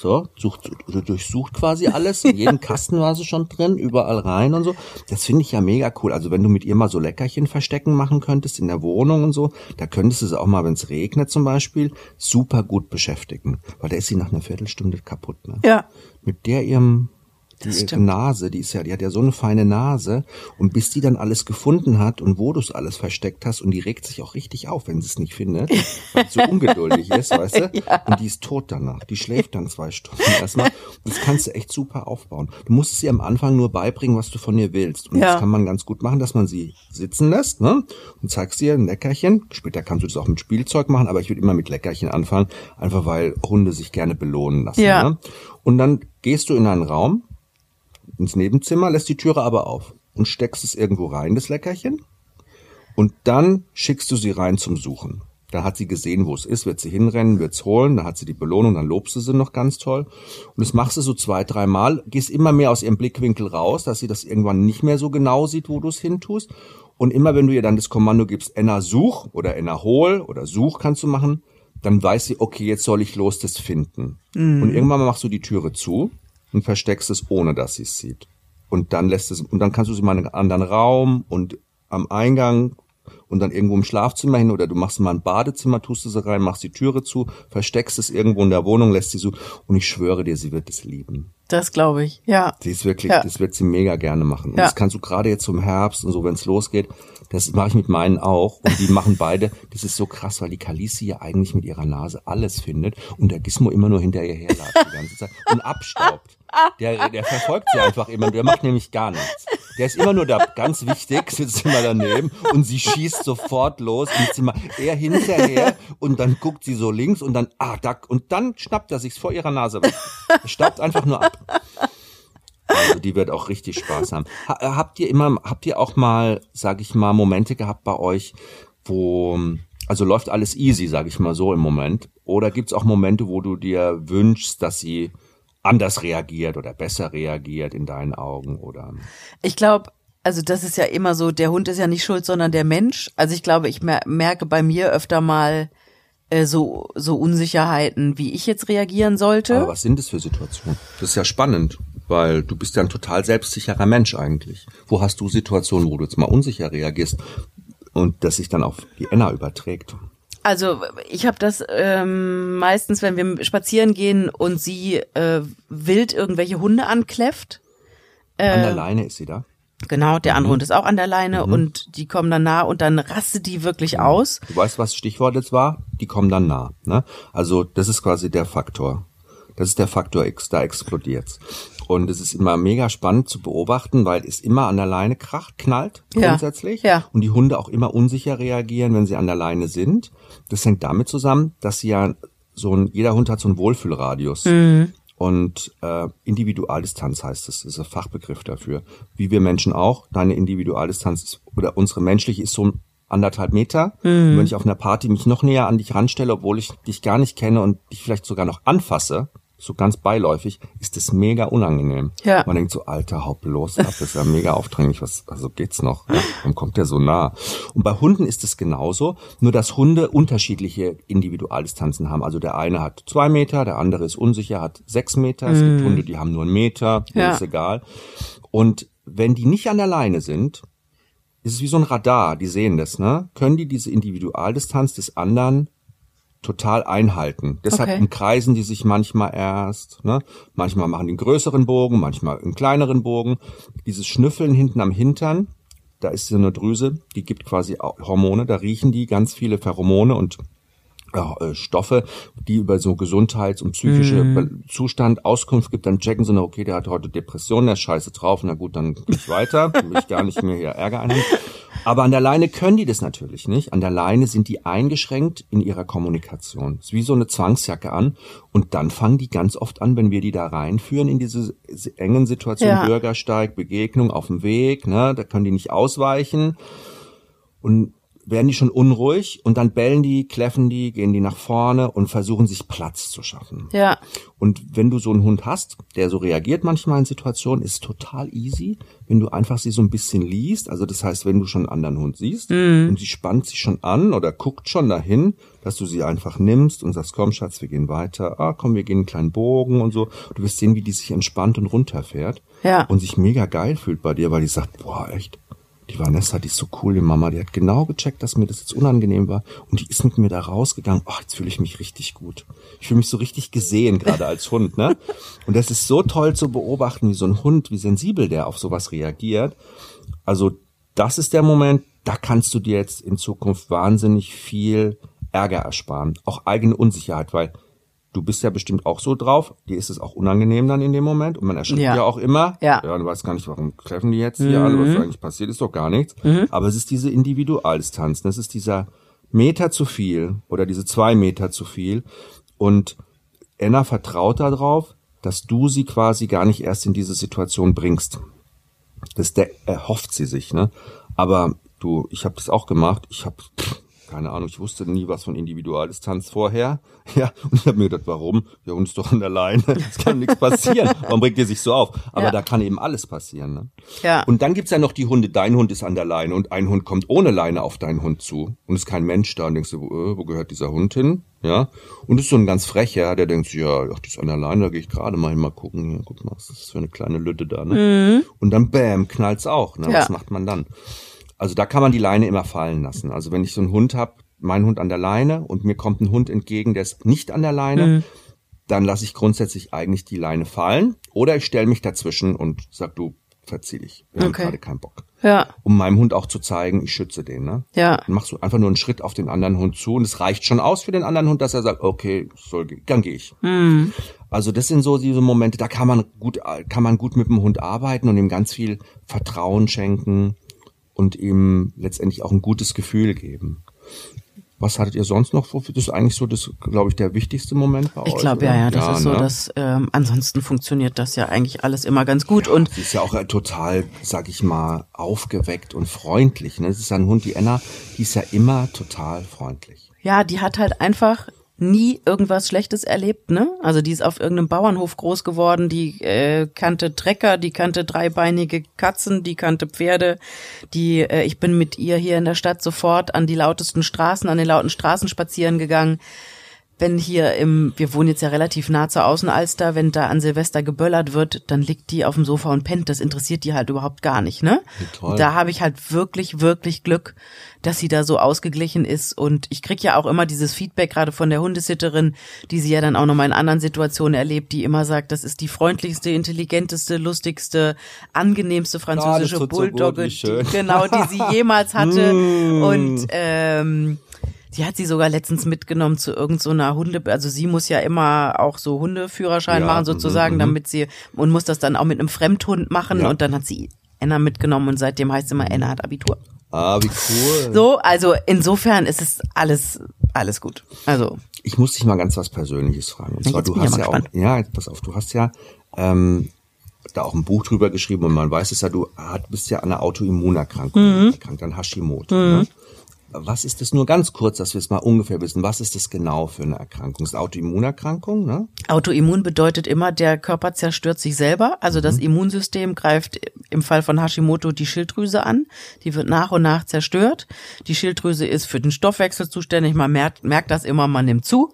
So, sucht, durchsucht quasi alles. In jedem Kasten war sie schon drin, überall rein und so. Das finde ich ja mega cool. Also wenn du mit ihr mal so Leckerchen verstecken machen könntest in der Wohnung und so, da könntest du sie auch mal, wenn es regnet zum Beispiel, super gut beschäftigen. Weil da ist sie nach einer Viertelstunde kaputt. Ne? Ja. Mit der ihrem die. Nase, die ist ja, die hat ja so eine feine Nase und bis die dann alles gefunden hat und wo du es alles versteckt hast und die regt sich auch richtig auf, wenn sie es nicht findet, weil sie so ungeduldig ist, weißt du? Und die ist tot danach. Die schläft dann zwei Stunden erstmal. Das kannst du echt super aufbauen. Du musst ihr am Anfang nur beibringen, was du von ihr willst. Und Ja. das kann man ganz gut machen, dass man sie sitzen lässt, ne? Und zeigst ihr ein Leckerchen. Später kannst du das auch mit Spielzeug machen, aber ich würde immer mit Leckerchen anfangen, einfach weil Hunde sich gerne belohnen lassen. Ja. Ne? Und dann gehst du in einen Raum, ins Nebenzimmer, lässt die Türe aber auf und steckst es irgendwo rein, das Leckerchen. Und dann schickst du sie rein zum Suchen. Da hat sie gesehen, wo es ist, wird sie hinrennen, wird's holen, dann hat sie die Belohnung, dann lobst du sie noch ganz toll. Und das machst du so zwei, dreimal, gehst immer mehr aus ihrem Blickwinkel raus, dass sie das irgendwann nicht mehr so genau sieht, wo du es hintust. Und immer wenn du ihr dann das Kommando gibst, Enna such oder Enna hol oder such kannst du machen, dann weiß sie, okay, jetzt soll ich los das finden. Und irgendwann machst du die Türe zu und versteckst es, ohne dass sie es sieht. Und dann lässt es, und dann kannst du sie mal in einen anderen Raum und am Eingang und dann irgendwo im Schlafzimmer hin oder du machst mal ein Badezimmer, tust du sie rein, machst die Türe zu, versteckst es irgendwo in der Wohnung, lässt sie so und ich schwöre dir, sie wird es lieben. Das glaube ich. Ja. Sie ist wirklich, Ja. das wird sie mega gerne machen. Und Ja. das kannst du gerade jetzt zum Herbst und so, wenn es losgeht, das mache ich mit meinen auch. Und die machen beide, das ist so krass, weil die Kalisi ja eigentlich mit ihrer Nase alles findet und der Gizmo immer nur hinter ihr herlatscht die ganze Zeit und abstaubt. Der, der verfolgt sie einfach immer, der macht nämlich gar nichts. Der ist immer nur da, ganz wichtig, sitzt immer daneben und sie schießt sofort los und ist immer er hinterher und dann guckt sie so links und dann, ah, da, und dann schnappt er sich's vor ihrer Nase weg. Staubt einfach nur ab. Also die wird auch richtig Spaß haben. Ha, äh, habt ihr immer, habt ihr auch mal, sag ich mal, Momente gehabt bei euch, wo, also läuft alles easy, sag ich mal so im Moment? Oder gibt's auch Momente, wo du dir wünschst, dass sie anders reagiert oder besser reagiert in deinen Augen oder? Ich glaube, also das ist ja immer so, der Hund ist ja nicht schuld, sondern der Mensch. Also ich glaube, ich mer merke bei mir öfter mal äh, so, so Unsicherheiten, wie ich jetzt reagieren sollte. Aber was sind das für Situationen? Das ist ja spannend, weil du bist ja ein total selbstsicherer Mensch eigentlich. Wo hast du Situationen, wo du jetzt mal unsicher reagierst und das sich dann auf die Enna überträgt? Also ich habe das ähm, meistens, wenn wir spazieren gehen und sie äh, wild irgendwelche Hunde ankläfft. An der Leine ist sie da. Genau, der andere Hund ist auch an der Leine und die kommen dann nah und dann rastet die wirklich aus. Du weißt, was Stichwort jetzt war? Die kommen dann nah. Ne? Also das ist quasi der Faktor. Das ist der Faktor X, da explodiert's. Und es ist immer mega spannend zu beobachten, weil es immer an der Leine kracht, knallt Ja, grundsätzlich. ja. Und die Hunde auch immer unsicher reagieren, wenn sie an der Leine sind. Das hängt damit zusammen, dass sie ja so ein, jeder Hund hat so einen Wohlfühlradius. Mhm. Und äh, Individualdistanz heißt es, das ist ein Fachbegriff dafür. Wie wir Menschen auch, deine Individualdistanz ist, oder unsere menschliche ist so anderthalb Meter. Mhm. Wenn ich auf einer Party mich noch näher an dich ranstelle, obwohl ich dich gar nicht kenne und dich vielleicht sogar noch anfasse, so ganz beiläufig, ist das mega unangenehm. Ja. Man denkt so, alter, hau bloß ab, das ist ja mega aufdringlich, was, also geht's noch, ja? Warum kommt der so nah? Und bei Hunden ist es genauso, nur dass Hunde unterschiedliche Individualdistanzen haben. Also der eine hat zwei Meter, der andere ist unsicher, hat sechs Meter, es gibt Hunde, die haben nur einen Meter. Ja. ist egal. Und wenn die nicht an der Leine sind, ist es wie so ein Radar, die sehen das, ne? Können die diese Individualdistanz des anderen total einhalten. Deshalb Okay. umkreisen die sich manchmal erst, ne? Manchmal machen die einen größeren Bogen, manchmal einen kleineren Bogen. Dieses Schnüffeln hinten am Hintern, da ist so eine Drüse, die gibt quasi auch Hormone, da riechen die ganz viele Pheromone und Stoffe, die über so Gesundheits- und psychische Be- Zustand Auskunft gibt, dann checken sie, na okay, der hat heute Depressionen, der ist scheiße drauf, na gut, dann ich weiter, will ich gar nicht mehr hier Ärger einhalten. Aber an der Leine können die das natürlich nicht. An der Leine sind die eingeschränkt in ihrer Kommunikation. ist wie so eine Zwangsjacke an. Und dann fangen die ganz oft an, wenn wir die da reinführen in diese engen Situationen, Ja. Bürgersteig, Begegnung auf dem Weg, ne, da können die nicht ausweichen. Und werden die schon unruhig und dann bellen die, kläffen die, gehen die nach vorne und versuchen sich Platz zu schaffen. Ja. Und wenn du so einen Hund hast, der so reagiert manchmal in Situationen, ist total easy, wenn du einfach sie so ein bisschen liest. Also das heißt, wenn du schon einen anderen Hund siehst und sie spannt sich schon an oder guckt schon dahin, dass du sie einfach nimmst und sagst, komm Schatz, wir gehen weiter. Ah, komm, wir gehen einen kleinen Bogen und so. Du wirst sehen, wie die sich entspannt und runterfährt Ja. und sich mega geil fühlt bei dir, weil die sagt, boah, echt, die Vanessa, die ist so cool, die Mama, die hat genau gecheckt, dass mir das jetzt unangenehm war und die ist mit mir da rausgegangen. Ach, jetzt fühle ich mich richtig gut. Ich fühle mich so richtig gesehen, gerade als Hund, ne? Und das ist so toll zu beobachten, wie so ein Hund, wie sensibel der auf sowas reagiert. Also, das ist der Moment, da kannst du dir jetzt in Zukunft wahnsinnig viel Ärger ersparen. Auch eigene Unsicherheit, weil du bist ja bestimmt auch so drauf. Dir ist es auch unangenehm dann in dem Moment und man erschrickt Ja. ja, auch immer. Ja. ja, du weißt gar nicht, warum treffen die jetzt hier alle, was eigentlich passiert, ist doch gar nichts. Aber es ist diese Individualdistanz, das ist dieser Meter zu viel oder diese zwei Meter zu viel und Anna vertraut darauf, dass du sie quasi gar nicht erst in diese Situation bringst. Das erhofft sie sich, ne? Aber du, ich habe das auch gemacht. Ich habe keine Ahnung, ich wusste nie was von Individualdistanz vorher. Ja, und ich habe mir gedacht, warum? Der Hund ist doch an der Leine. Es kann nichts passieren. Warum bringt ihr sich so auf? Aber Ja. da kann eben alles passieren. Ne? Ja. Und dann gibt's ja noch die Hunde, dein Hund ist an der Leine und ein Hund kommt ohne Leine auf deinen Hund zu. Und ist kein Mensch da. Und denkst du, wo, äh, wo gehört dieser Hund hin? Ja. Und ist so ein ganz frecher, der denkt, ja, ach, die ist an der Leine, da gehe ich gerade mal hin, mal gucken. Ja, guck mal, was ist das für eine kleine Lütte da, ne? Und dann bäm, knallt's auch. Ne? Mhm. Ja. Was macht man dann? Also da kann man die Leine immer fallen lassen. Also wenn ich so einen Hund hab, mein Hund an der Leine und mir kommt ein Hund entgegen, der ist nicht an der Leine, Mhm. dann lasse ich grundsätzlich eigentlich die Leine fallen oder ich stelle mich dazwischen und sag du, verzieh dich. Wir haben Okay. gerade keinen Bock. Ja. Um meinem Hund auch zu zeigen, ich schütze den. Ne? Ja. Dann machst du einfach nur einen Schritt auf den anderen Hund zu und es reicht schon aus für den anderen Hund, dass er sagt, okay, soll, dann gehe ich. Mhm. Also das sind so diese Momente, da kann man gut, kann man gut mit dem Hund arbeiten und ihm ganz viel Vertrauen schenken und ihm letztendlich auch ein gutes Gefühl geben. Was hattet ihr sonst noch? Das ist eigentlich so, das glaube ich, der wichtigste Moment bei Ich euch. glaube, ja, ja, das ist so, ne? dass ähm, ansonsten funktioniert das ja eigentlich alles immer ganz gut. Und Sie ist ja auch äh, total, sag ich mal, aufgeweckt und freundlich. Ne? Das ist ja ein Hund, die Anna, die ist ja immer total freundlich. ja, die hat halt einfach nie irgendwas Schlechtes erlebt, ne? Also die ist auf irgendeinem Bauernhof groß geworden, die äh, kannte Trecker, die kannte dreibeinige Katzen, die kannte Pferde, die äh, ich bin mit ihr hier in der Stadt sofort an die lautesten Straßen, an den lauten Straßen spazieren gegangen. Wenn hier im, wir wohnen jetzt ja relativ nah zur Außenalster, wenn da an Silvester geböllert wird, dann liegt die auf dem Sofa und pennt. Das interessiert die halt überhaupt gar nicht, ne? Toll. Da habe ich halt wirklich, wirklich Glück, dass sie da so ausgeglichen ist. Und ich krieg ja auch immer dieses Feedback gerade von der Hundesitterin, die sie ja dann auch nochmal in anderen Situationen erlebt, die immer sagt, das ist die freundlichste, intelligenteste, lustigste, angenehmste französische so gut, Bulldogge, schön. genau, die sie jemals hatte. Mm. Und ähm, Sie hat sie sogar letztens mitgenommen zu irgendeiner Hunde, also sie muss ja immer auch so Hundeführerschein Ja, machen sozusagen, mhm, mhm. damit sie und muss das dann auch mit einem Fremdhund machen Ja. und dann hat sie Enna mitgenommen und seitdem heißt es immer Enna hat Abitur. Ah, wie cool. So, also insofern ist es alles alles gut. Also Ich muss dich mal ganz was Persönliches fragen. Und zwar, du hast ja auch, ja, jetzt pass auf, du hast ja ähm, da auch ein Buch drüber geschrieben und man weiß es ja, du hat- bist ja an einer Autoimmunerkrankung Mhm. erkrankt, an Hashimoto. Ne? Was ist das nur ganz kurz, dass wir es mal ungefähr wissen? Was ist das genau für eine Erkrankung? Ist Autoimmunerkrankung, ne? Autoimmun bedeutet immer, der Körper zerstört sich selber. Also das Immunsystem greift im Fall von Hashimoto die Schilddrüse an. Die wird nach und nach zerstört. Die Schilddrüse ist für den Stoffwechsel zuständig. Man merkt, merkt das immer, man nimmt zu.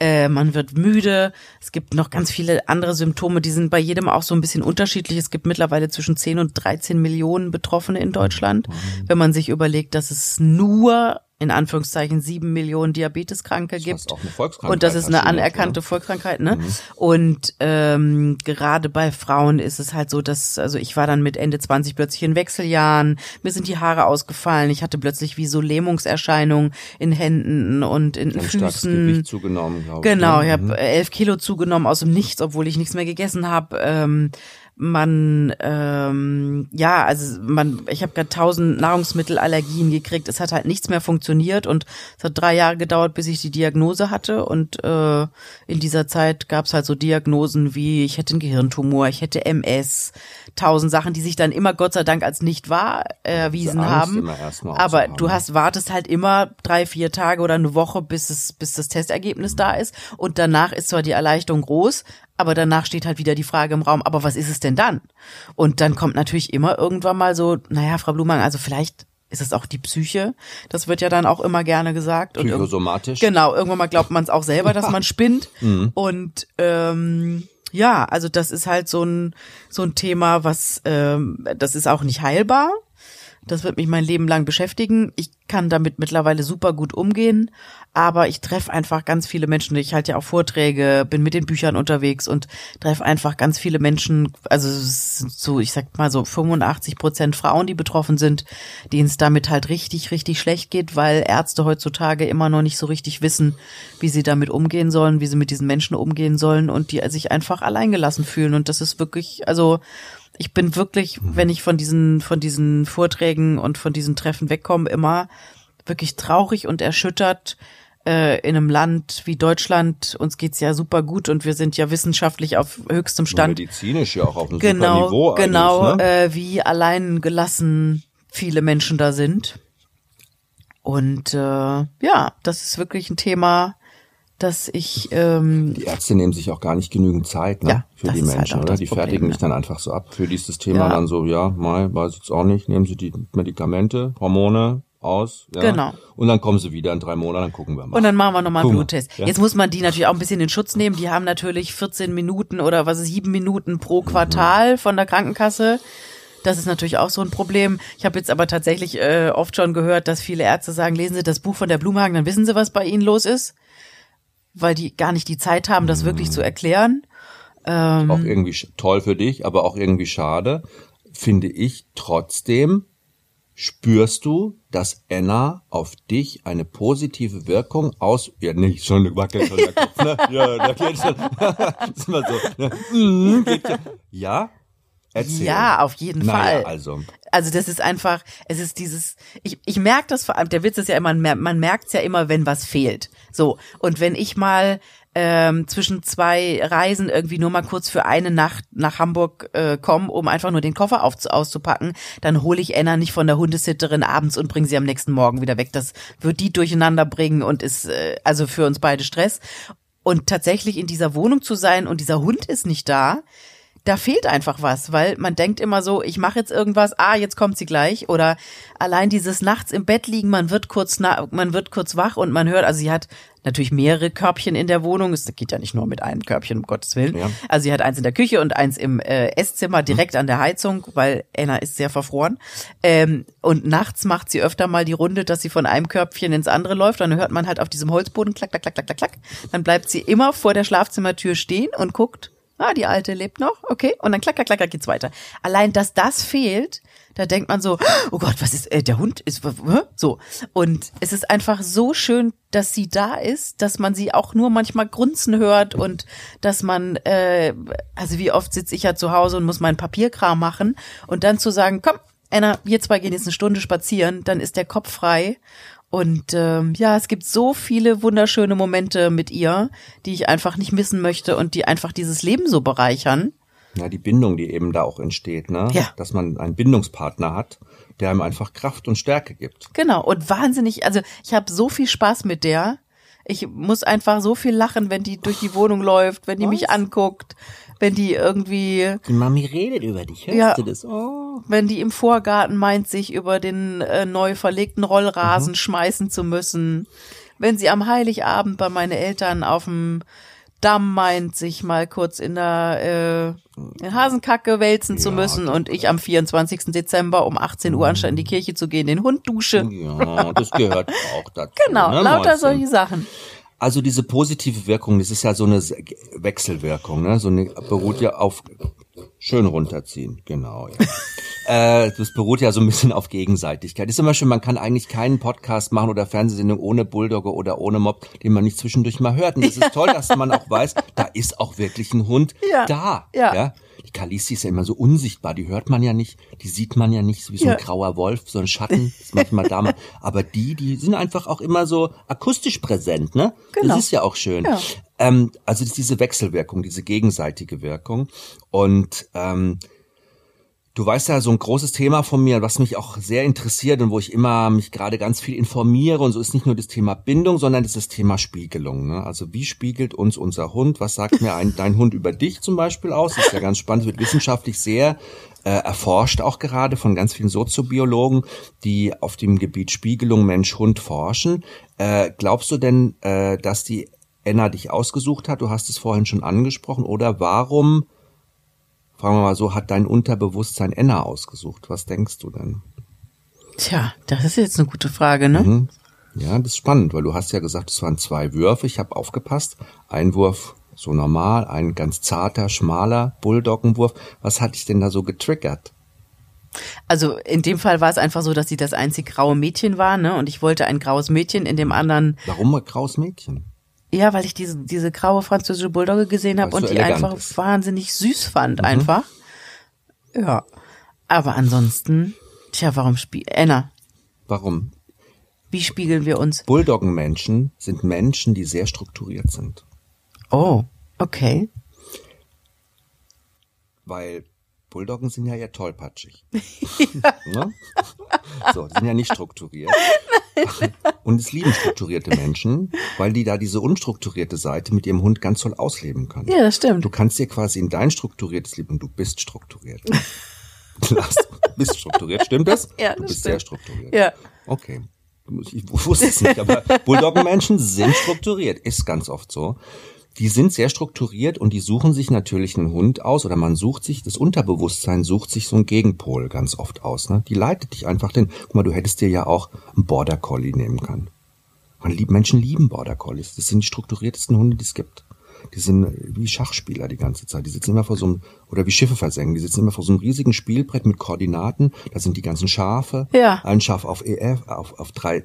Äh, man wird müde. Es gibt noch ganz viele andere Symptome, die sind bei jedem auch so ein bisschen unterschiedlich. Es gibt mittlerweile zwischen 10 und 13 Millionen Betroffene in Deutschland. Wenn man sich überlegt, dass es nur in Anführungszeichen sieben Millionen Diabeteskranke ist gibt. auch eine Volkskrankheit, Und das ist eine Hashimoto, anerkannte ne? Volkskrankheit, ne? Und ähm, gerade bei Frauen ist es halt so, dass, also ich war dann mit Ende 20 plötzlich in Wechseljahren, mir sind die Haare ausgefallen, ich hatte plötzlich wie so Lähmungserscheinungen in Händen und in starkes Füßen. Gewicht zugenommen, glaube ich. Genau, ne? ich habe elf Kilo zugenommen aus dem Nichts, obwohl ich nichts mehr gegessen habe. Ähm, man ähm, ja, also man, ich habe gerade tausend Nahrungsmittelallergien gekriegt. Es hat halt nichts mehr funktioniert und es hat drei Jahre gedauert, bis ich die Diagnose hatte. Und äh, in dieser Zeit gab es halt so Diagnosen wie ich hätte einen Gehirntumor, ich hätte MS, tausend Sachen, die sich dann immer Gott sei Dank als nicht wahr erwiesen haben. Aber du hast wartest halt immer drei, vier Tage oder eine Woche, bis es bis das Testergebnis mhm. da ist. Und danach ist zwar die Erleichterung groß, aber danach steht halt wieder die Frage im Raum, aber was ist es denn dann? Und dann kommt natürlich immer irgendwann mal so, naja, Frau Blumang, also vielleicht ist es auch die Psyche. Das wird ja dann auch immer gerne gesagt. Psychosomatisch. genau, irgendwann mal glaubt man es auch selber, dass man spinnt. Mhm. Und ähm, ja, also das ist halt so ein so ein Thema, was ähm, das ist auch nicht heilbar. Das wird mich mein Leben lang beschäftigen. Ich kann damit mittlerweile super gut umgehen, aber ich treffe einfach ganz viele Menschen. Ich halte ja auch Vorträge, bin mit den Büchern unterwegs und treffe einfach ganz viele Menschen. Also so, ich sag mal so 85 Prozent Frauen, die betroffen sind, denen es damit halt richtig, richtig schlecht geht, weil Ärzte heutzutage immer noch nicht so richtig wissen, wie sie damit umgehen sollen, wie sie mit diesen Menschen umgehen sollen und die sich einfach alleingelassen fühlen. Und das ist wirklich, also ich bin wirklich, mhm. wenn ich von diesen, von diesen Vorträgen und von diesen Treffen wegkomme, immer wirklich traurig und erschüttert, äh, in einem Land wie Deutschland, uns geht's ja super gut und wir sind ja wissenschaftlich auf höchstem Stand. Medizinisch ja auch auf einem genau, super Niveau. Genau, ne? äh, wie allein gelassen viele Menschen da sind. Und äh, ja, das ist wirklich ein Thema, dass ich ähm, die Ärzte nehmen sich auch gar nicht genügend Zeit ne, ja, für die halt Menschen, halt oder? Die Problem, fertigen mich dann einfach so ab. Für dieses Thema ja. dann so, ja, mal, weiß ich jetzt auch nicht, nehmen Sie die Medikamente, Hormone aus, ja. Genau. Und dann kommen sie wieder in drei Monaten, dann gucken wir mal. Und dann machen wir nochmal einen Bluttest. Ja. Jetzt muss man die natürlich auch ein bisschen in Schutz nehmen. Die haben natürlich 14 Minuten oder was ist, sieben Minuten pro Quartal mhm. von der Krankenkasse. Das ist natürlich auch so ein Problem. Ich habe jetzt aber tatsächlich äh, oft schon gehört, dass viele Ärzte sagen, lesen Sie das Buch von der Blumhagen, dann wissen Sie, was bei Ihnen los ist weil die gar nicht die Zeit haben, das wirklich zu erklären. Ähm, auch irgendwie toll für dich, aber auch irgendwie schade, finde ich trotzdem, spürst du, dass Anna auf dich eine positive Wirkung aus, ja nicht, schon wackelt schon der Kopf, ne? Ja, da geht schon, ist immer so, ne? Mhm, ja, Erzähl. Ja, auf jeden naja, Fall. Also. Also das ist einfach, es ist dieses, ich, ich merke das vor allem, der Witz ist ja immer, man merkt es ja immer, wenn was fehlt. So, und wenn ich mal ähm, zwischen zwei Reisen irgendwie nur mal kurz für eine Nacht nach Hamburg äh, komme, um einfach nur den Koffer auf, auszupacken, dann hole ich Anna nicht von der Hundesitterin abends und bringe sie am nächsten Morgen wieder weg. Das wird die durcheinander bringen und ist äh, also für uns beide Stress. Und tatsächlich in dieser Wohnung zu sein und dieser Hund ist nicht da, da fehlt einfach was, weil man denkt immer so, ich mache jetzt irgendwas, ah, jetzt kommt sie gleich oder allein dieses nachts im Bett liegen, man wird kurz man wird kurz wach und man hört, also sie hat natürlich mehrere Körbchen in der Wohnung, es geht ja nicht nur mit einem Körbchen, um Gottes Willen. Ja. Also sie hat eins in der Küche und eins im äh, Esszimmer direkt mhm. an der Heizung, weil Anna ist sehr verfroren. Ähm, und nachts macht sie öfter mal die Runde, dass sie von einem Körbchen ins andere läuft, dann hört man halt auf diesem Holzboden klack, klack, klack, klack, klack. Dann bleibt sie immer vor der Schlafzimmertür stehen und guckt, Ah, die alte lebt noch, okay. Und dann klacker, klacker geht's weiter. Allein, dass das fehlt, da denkt man so, oh Gott, was ist, äh, der Hund ist, so. Und es ist einfach so schön, dass sie da ist, dass man sie auch nur manchmal grunzen hört und dass man, äh, also wie oft sitze ich ja zu Hause und muss meinen Papierkram machen und dann zu sagen, komm, Anna, wir zwei gehen jetzt eine Stunde spazieren, dann ist der Kopf frei und ähm, ja, es gibt so viele wunderschöne Momente mit ihr, die ich einfach nicht missen möchte und die einfach dieses Leben so bereichern. Ja, die Bindung, die eben da auch entsteht, ne? Ja. Dass man einen Bindungspartner hat, der einem einfach Kraft und Stärke gibt. Genau, und wahnsinnig, also ich habe so viel Spaß mit der. Ich muss einfach so viel lachen, wenn die durch die Wohnung läuft, wenn die Was? mich anguckt, wenn die irgendwie. Die Mami redet über dich, hörst ja, du das? Oh. Wenn die im Vorgarten meint, sich über den äh, neu verlegten Rollrasen mhm. schmeißen zu müssen. Wenn sie am Heiligabend bei meinen Eltern auf dem Damm meint, sich mal kurz in der äh, Hasenkacke wälzen ja, zu müssen und ich am 24. Dezember um 18 Uhr anstatt in die Kirche zu gehen, den Hund dusche. Ja, das gehört auch dazu. Genau, ne, lauter solche Sachen. Also diese positive Wirkung, das ist ja so eine Wechselwirkung, ne? So eine beruht ja auf schön runterziehen, genau. Ja. äh, das beruht ja so ein bisschen auf Gegenseitigkeit. ist immer schön, man kann eigentlich keinen Podcast machen oder Fernsehsendung ohne Bulldogge oder ohne Mob, den man nicht zwischendurch mal hört. Und das ist toll, dass man auch weiß, da ist auch wirklich ein Hund ja. da. Ja. ja? Die Kalisi ist ja immer so unsichtbar, die hört man ja nicht, die sieht man ja nicht, so wie so Ja. ein grauer Wolf, so ein Schatten, ist manchmal da. Aber die, die sind einfach auch immer so akustisch präsent, ne? Genau. Das ist ja auch schön. Ja. Ähm, also das ist diese Wechselwirkung, diese gegenseitige Wirkung. Und ähm, Du weißt ja, so ein großes Thema von mir, was mich auch sehr interessiert und wo ich immer mich gerade ganz viel informiere und so ist nicht nur das Thema Bindung, sondern das ist das Thema Spiegelung. Ne? Also wie spiegelt uns unser Hund? Was sagt mir ein, dein Hund über dich zum Beispiel aus? Das ist ja ganz spannend, wird wissenschaftlich sehr äh, erforscht auch gerade von ganz vielen Soziobiologen, die auf dem Gebiet Spiegelung Mensch-Hund forschen. Äh, glaubst du denn, äh, dass die Enna dich ausgesucht hat? Du hast es vorhin schon angesprochen. Oder warum Fragen wir mal so, hat dein Unterbewusstsein Enna ausgesucht? Was denkst du denn? Tja, das ist jetzt eine gute Frage, ne? Mhm. Ja, das ist spannend, weil du hast ja gesagt, es waren zwei Würfe. Ich habe aufgepasst. Ein Wurf so normal, ein ganz zarter, schmaler Bulldoggenwurf. Was hat dich denn da so getriggert? Also in dem Fall war es einfach so, dass sie das einzig graue Mädchen war, ne? Und ich wollte ein graues Mädchen in dem anderen, Warum ein graues Mädchen? Ja, weil ich diese, diese graue französische Bulldogge gesehen habe und so die einfach ist. wahnsinnig süß fand, einfach. Ja. Aber ansonsten, tja, warum spiel Anna, Warum? wie spiegeln wir uns? Bulldoggenmenschen sind Menschen, die sehr strukturiert sind. Oh, okay. Weil Bulldoggen sind ja ja tollpatschig. Ne? So, die sind ja nicht strukturiert. Und es lieben strukturierte Menschen, weil die da diese unstrukturierte Seite mit ihrem Hund ganz toll ausleben können. Ja, das stimmt. Du kannst dir quasi in dein strukturiertes Leben und du bist strukturiert. Du bist strukturiert, stimmt das? Ja, du das bist sehr stimmt. strukturiert. Ja. Okay. Ich wusste es nicht, aber Bulldoggenmenschen sind strukturiert. Ist ganz oft so. Die sind sehr strukturiert und die suchen sich natürlich einen Hund aus oder man sucht sich, das Unterbewusstsein sucht sich so einen Gegenpol ganz oft aus. Ne? Die leitet dich einfach den, guck mal, du hättest dir ja auch einen Border Collie nehmen können. Man liebt, Menschen lieben Border Collies. Das sind die strukturiertesten Hunde, die es gibt. Die sind wie Schachspieler die ganze Zeit. Die sitzen immer vor so einem, oder wie Schiffe versenken, die sitzen immer vor so einem riesigen Spielbrett mit Koordinaten. Da sind die ganzen Schafe. Ja. Ein Schaf auf EF, auf, auf, 3,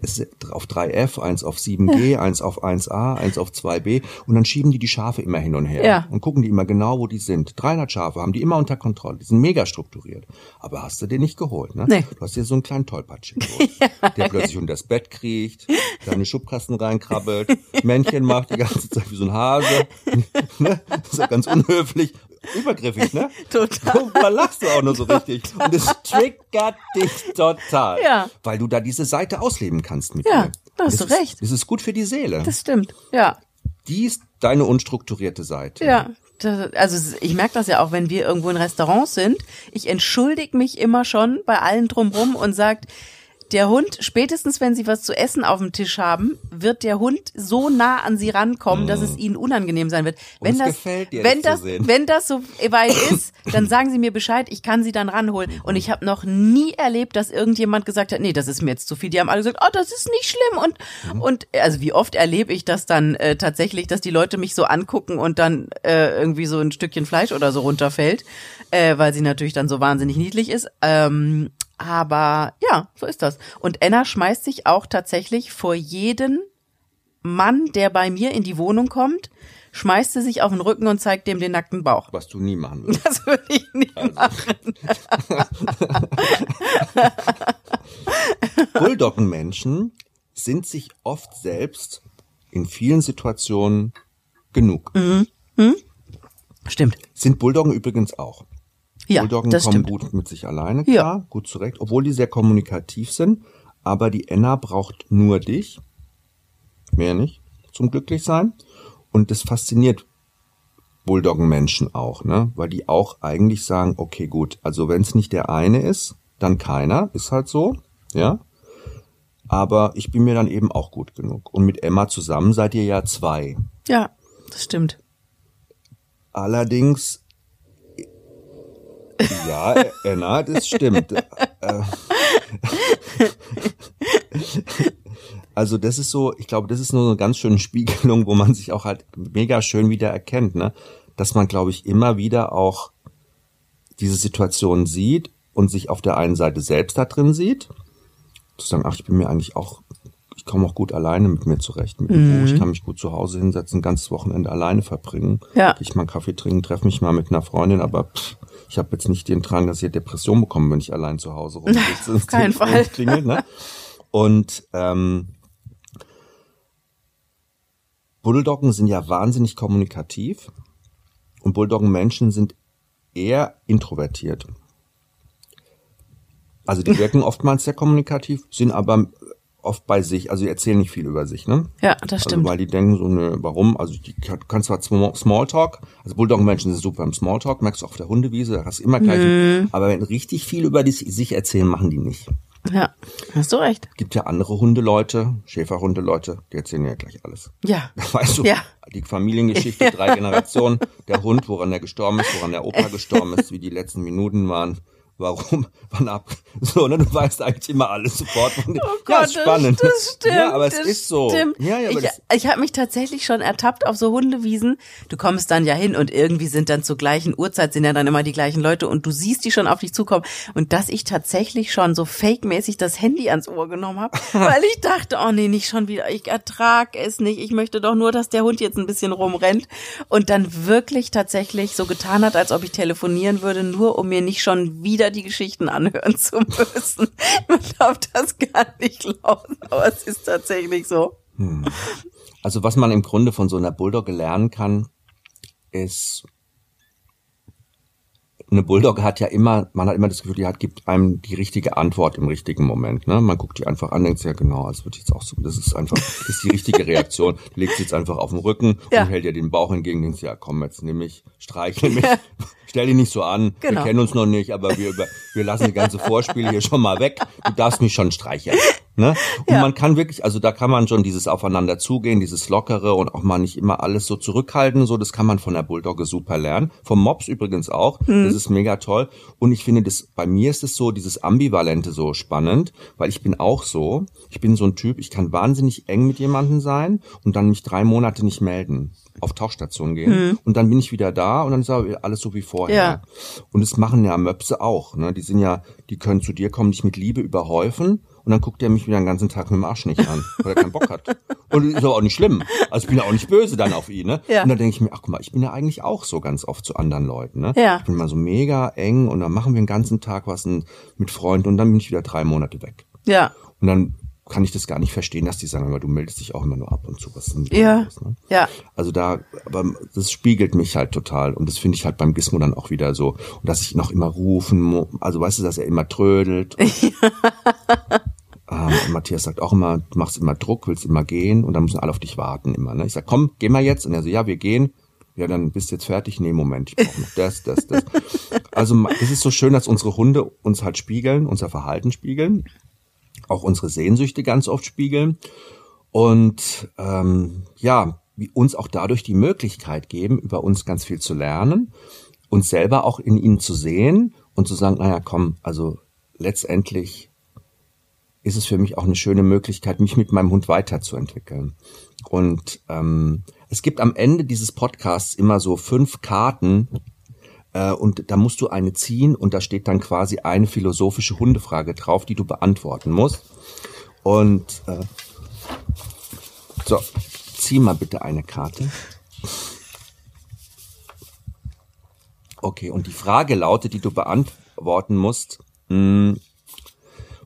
auf 3F, eins auf 7G, eins auf 1A, eins auf 2B. Und dann schieben die die Schafe immer hin und her. Ja. Und gucken die immer genau, wo die sind. 300 Schafe haben die immer unter Kontrolle. Die sind mega strukturiert. Aber hast du den nicht geholt, ne? Nee. Du hast dir so einen kleinen Tollpatsch geholt. Der plötzlich unter das Bett kriecht, den Schubkasten reinkrabbelt, Männchen macht die ganze Zeit wie so ein Hase. Ne? Das ist ja ganz unhöflich. Übergriffig, ne? Total. Und da lachst du auch nur so richtig. Und das triggert dich total. Ja. Weil du da diese Seite ausleben kannst mit Ja, dir. da hast du ist, recht. Das ist gut für die Seele. Das stimmt. Ja. die ist deine unstrukturierte Seite. Ja, also ich merke das ja auch, wenn wir irgendwo in Restaurants sind. Ich entschuldige mich immer schon bei allen drumrum und sagt, der Hund, spätestens wenn sie was zu essen auf dem Tisch haben, wird der Hund so nah an sie rankommen, dass es ihnen unangenehm sein wird. Wenn es das, gefällt dir, wenn das das, zu sehen. wenn das so weit ist, dann sagen sie mir Bescheid, ich kann sie dann ranholen. Und ich habe noch nie erlebt, dass irgendjemand gesagt hat, nee, das ist mir jetzt zu viel. Die haben alle gesagt, oh, das ist nicht schlimm. Und, Mhm. und also wie oft erlebe ich das dann äh, tatsächlich, dass die Leute mich so angucken und dann äh, irgendwie so ein Stückchen Fleisch oder so runterfällt, äh, weil sie natürlich dann so wahnsinnig niedlich ist. Ähm, aber ja, so ist das. Und Enna schmeißt sich auch tatsächlich vor jeden Mann, der bei mir in die Wohnung kommt, schmeißt sie sich auf den Rücken und zeigt dem den nackten Bauch. Was du nie machen würdest. Das würde ich nicht Also. machen. Bulldoggenmenschen sind sich oft selbst in vielen Situationen genug. Mhm. Stimmt. Sind Bulldoggen übrigens auch. Ja, Bulldoggen das kommen stimmt. gut mit sich alleine Ja. klar, gut zurecht, obwohl die sehr kommunikativ sind. Aber die Enna braucht nur dich, mehr nicht, zum Glücklichsein. Und das fasziniert Bulldoggenmenschen auch, ne? Weil die auch eigentlich sagen, okay, gut, also wenn es nicht der eine ist, dann keiner, ist halt so, ja. Aber ich bin mir dann eben auch gut genug. Und mit Emma zusammen seid ihr ja zwei. Ja, das stimmt. Allerdings, ja, Enna, das stimmt. Äh, Also das ist so, ich glaube, das ist nur eine ganz schöne Spiegelung, wo man sich auch halt mega schön wieder erkennt, ne? Dass man, glaube ich, immer wieder auch diese Situation sieht und sich auf der einen Seite selbst da drin sieht. Zu sagen, ach, ich bin mir eigentlich auch, ich komme auch gut alleine mit mir zurecht, mit dem Buch. Ich kann mich gut zu Hause hinsetzen, ein ganzes Wochenende alleine verbringen. Ja. Ich mal einen Kaffee trinken, treffe mich mal mit einer Freundin, aber pff, Ich habe jetzt nicht den Drang, dass ich Depression bekomme, wenn ich allein zu Hause rumsitze. Auf keinen Fall. Klingelt, ne? Und ähm, Bulldoggen sind ja wahnsinnig kommunikativ und Bulldoggen-Menschen sind eher introvertiert. Also die wirken oftmals sehr kommunikativ, sind aber oft bei sich, also die erzählen nicht viel über sich, ne? Ja, das Also, stimmt. weil die denken so, ne, warum? Also die kann zwar Small- Smalltalk, also Bulldog-Menschen sind super im Smalltalk, merkst du auf der Hundewiese, da hast du immer gleich, Mhm. aber wenn richtig viel über die, sich erzählen, machen die nicht. ja, hast du recht. Gibt ja andere Hundeleute, Schäferhundeleute, die erzählen ja gleich alles. Ja. Weißt du, Ja. die Familiengeschichte, drei Generationen, der Hund, woran der gestorben ist, woran der Opa gestorben ist, wie die letzten Minuten waren, warum, wann ab, so, ne, du weißt eigentlich immer alles sofort. Oh ja, Gott, ist spannend. Das, das stimmt. Ja, aber es ist so. Stimmt. Ja, ja, aber ich ich habe mich tatsächlich schon ertappt auf so Hundewiesen. Du kommst dann ja hin und irgendwie sind dann zur gleichen Uhrzeit sind ja dann immer die gleichen Leute und du siehst die schon auf dich zukommen und dass ich tatsächlich schon so fake-mäßig das Handy ans Ohr genommen habe, weil ich dachte, oh nee, nicht schon wieder, ich ertrag es nicht. Ich möchte doch nur, dass der Hund jetzt ein bisschen rumrennt und dann wirklich tatsächlich so getan hat, als ob ich telefonieren würde, nur um mir nicht schon wieder die Geschichten anhören zu müssen. Man darf das gar nicht glauben, aber es ist tatsächlich so. also was man im Grunde von so einer Bulldogge lernen kann, ist, eine Bulldogge hat ja immer, man hat immer das Gefühl, die hat, gibt einem die richtige Antwort im richtigen Moment. Ne? Man guckt die einfach an, denkt sich, ja genau, das wird jetzt auch so, das ist einfach, das ist die richtige Reaktion. Die legt sich jetzt einfach auf den Rücken Ja. und hält dir den Bauch entgegen, denkst, ja komm, jetzt nimm mich, streichle mich, stell dich nicht so an, Genau. wir kennen uns noch nicht, aber wir, wir lassen die ganze Vorspiele hier schon mal weg, du darfst mich schon streicheln. Ne? Und Ja. man kann wirklich, also da kann man schon dieses Aufeinander zugehen, dieses Lockere und auch mal nicht immer alles so zurückhalten, so, das kann man von der Bulldogge super lernen. Vom Mops übrigens auch, das ist mega toll. Und ich finde, das, bei mir ist es so, dieses Ambivalente so spannend, weil ich bin auch so, ich bin so ein Typ, ich kann wahnsinnig eng mit jemandem sein und dann mich drei Monate nicht melden, auf Tauchstation gehen und dann bin ich wieder da und dann ist aber alles so wie vorher. Ja. Und das machen ja Möpse auch, ne? Die sind ja, die können zu dir kommen, dich mit Liebe überhäufen und dann guckt er mich wieder den ganzen Tag mit dem Arsch nicht an, weil er keinen Bock hat. Und ist aber auch nicht schlimm. Also ich bin ja auch nicht böse dann auf ihn, ne? Ja. Und dann denke ich mir, ach guck mal, ich bin ja eigentlich auch so ganz oft zu anderen Leuten, ne? Ja. Ich bin mal so mega eng und dann machen wir den ganzen Tag was mit Freunden und dann bin ich wieder drei Monate weg. Ja, Und dann kann ich das gar nicht verstehen, dass die sagen, aber du meldest dich auch immer nur ab und zu. Was ist ja, los, ne? ja. Also da, aber das spiegelt mich halt total und das finde ich halt beim Gizmo dann auch wieder so. Und dass ich noch immer rufen muss, also weißt du, dass er immer trödelt. ähm, Matthias sagt auch immer, du machst immer Druck, willst immer gehen und dann müssen alle auf dich warten immer. Ne? Ich sag, komm, geh mal jetzt. Und er so, ja, wir gehen. Ja, dann bist du jetzt fertig. Nee, Moment, ich brauche noch das, das, das. Also es ist so schön, dass unsere Hunde uns halt spiegeln, unser Verhalten spiegeln, auch unsere Sehnsüchte ganz oft spiegeln und ähm, ja, uns auch dadurch die Möglichkeit geben, über uns ganz viel zu lernen, uns selber auch in ihnen zu sehen und zu sagen, naja, komm, also letztendlich ist es für mich auch eine schöne Möglichkeit, mich mit meinem Hund weiterzuentwickeln. Und ähm, es gibt am Ende dieses Podcasts immer so fünf Karten, und da musst du eine ziehen und da steht dann quasi eine philosophische Hundefrage drauf, die du beantworten musst. Und äh, so, zieh mal bitte eine Karte. Okay, und die Frage lautet, die du beantworten musst, mh,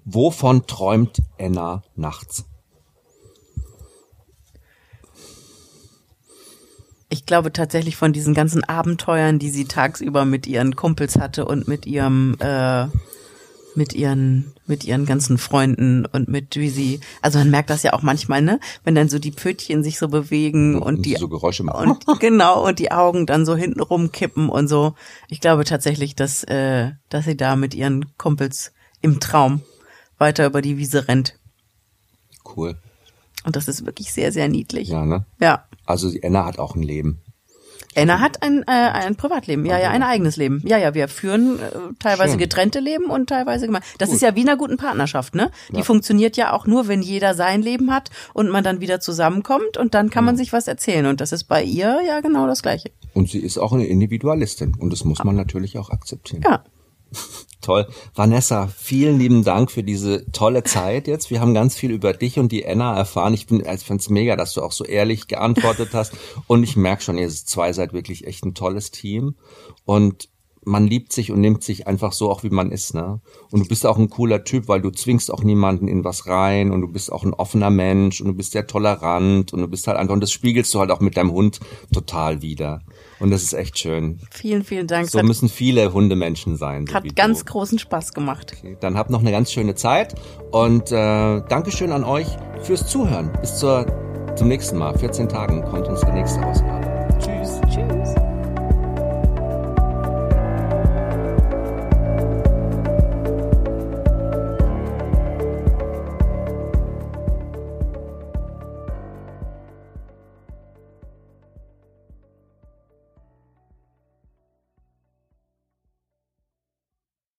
wovon träumt Anna nachts? Ich glaube tatsächlich von diesen ganzen Abenteuern, die sie tagsüber mit ihren Kumpels hatte und mit ihrem, äh, mit ihren, mit ihren ganzen Freunden und mit wie sie, also man merkt das ja auch manchmal, ne, wenn dann so die Pfötchen sich so bewegen und, die so Geräusche machen. und genau und die Augen dann so hinten rumkippen und so. Ich glaube tatsächlich, dass, äh, dass sie da mit ihren Kumpels im Traum weiter über die Wiese rennt. Cool. Und das ist wirklich sehr, sehr niedlich. Ja, ne? ja. Also Anna hat auch ein Leben. Anna hat ein, äh, ein Privatleben, ja, ja, ein eigenes Leben. Ja, ja, wir führen äh, teilweise Schön. getrennte Leben und teilweise gemein. Das Gut. ist ja wie in einer guten Partnerschaft, ne? Die Ja. funktioniert ja auch nur, wenn jeder sein Leben hat und man dann wieder zusammenkommt und dann kann man sich was erzählen. Und das ist bei ihr ja genau das Gleiche. Und sie ist auch eine Individualistin. Und das muss man natürlich auch akzeptieren. Ja. Toll. Vanessa, vielen lieben Dank für diese tolle Zeit jetzt. Wir haben ganz viel über dich und die Anna erfahren. Ich bin, ich find's mega, dass du auch so ehrlich geantwortet hast. Und ich merke schon, ihr zwei seid wirklich echt ein tolles Team. Und man liebt sich und nimmt sich einfach so auch wie man ist, ne? Und du bist auch ein cooler Typ, weil du zwingst auch niemanden in was rein und du bist auch ein offener Mensch und du bist sehr tolerant und du bist halt einfach und das spiegelst du halt auch mit deinem Hund total wieder. Und das ist echt schön. Vielen, vielen Dank. So müssen viele Hundemenschen sein. So hat ganz du. großen Spaß gemacht. Okay, dann habt noch eine ganz schöne Zeit und äh, Dankeschön an euch fürs Zuhören. Bis zur, zum nächsten Mal. 14 Tagen kommt uns die nächste Ausgabe.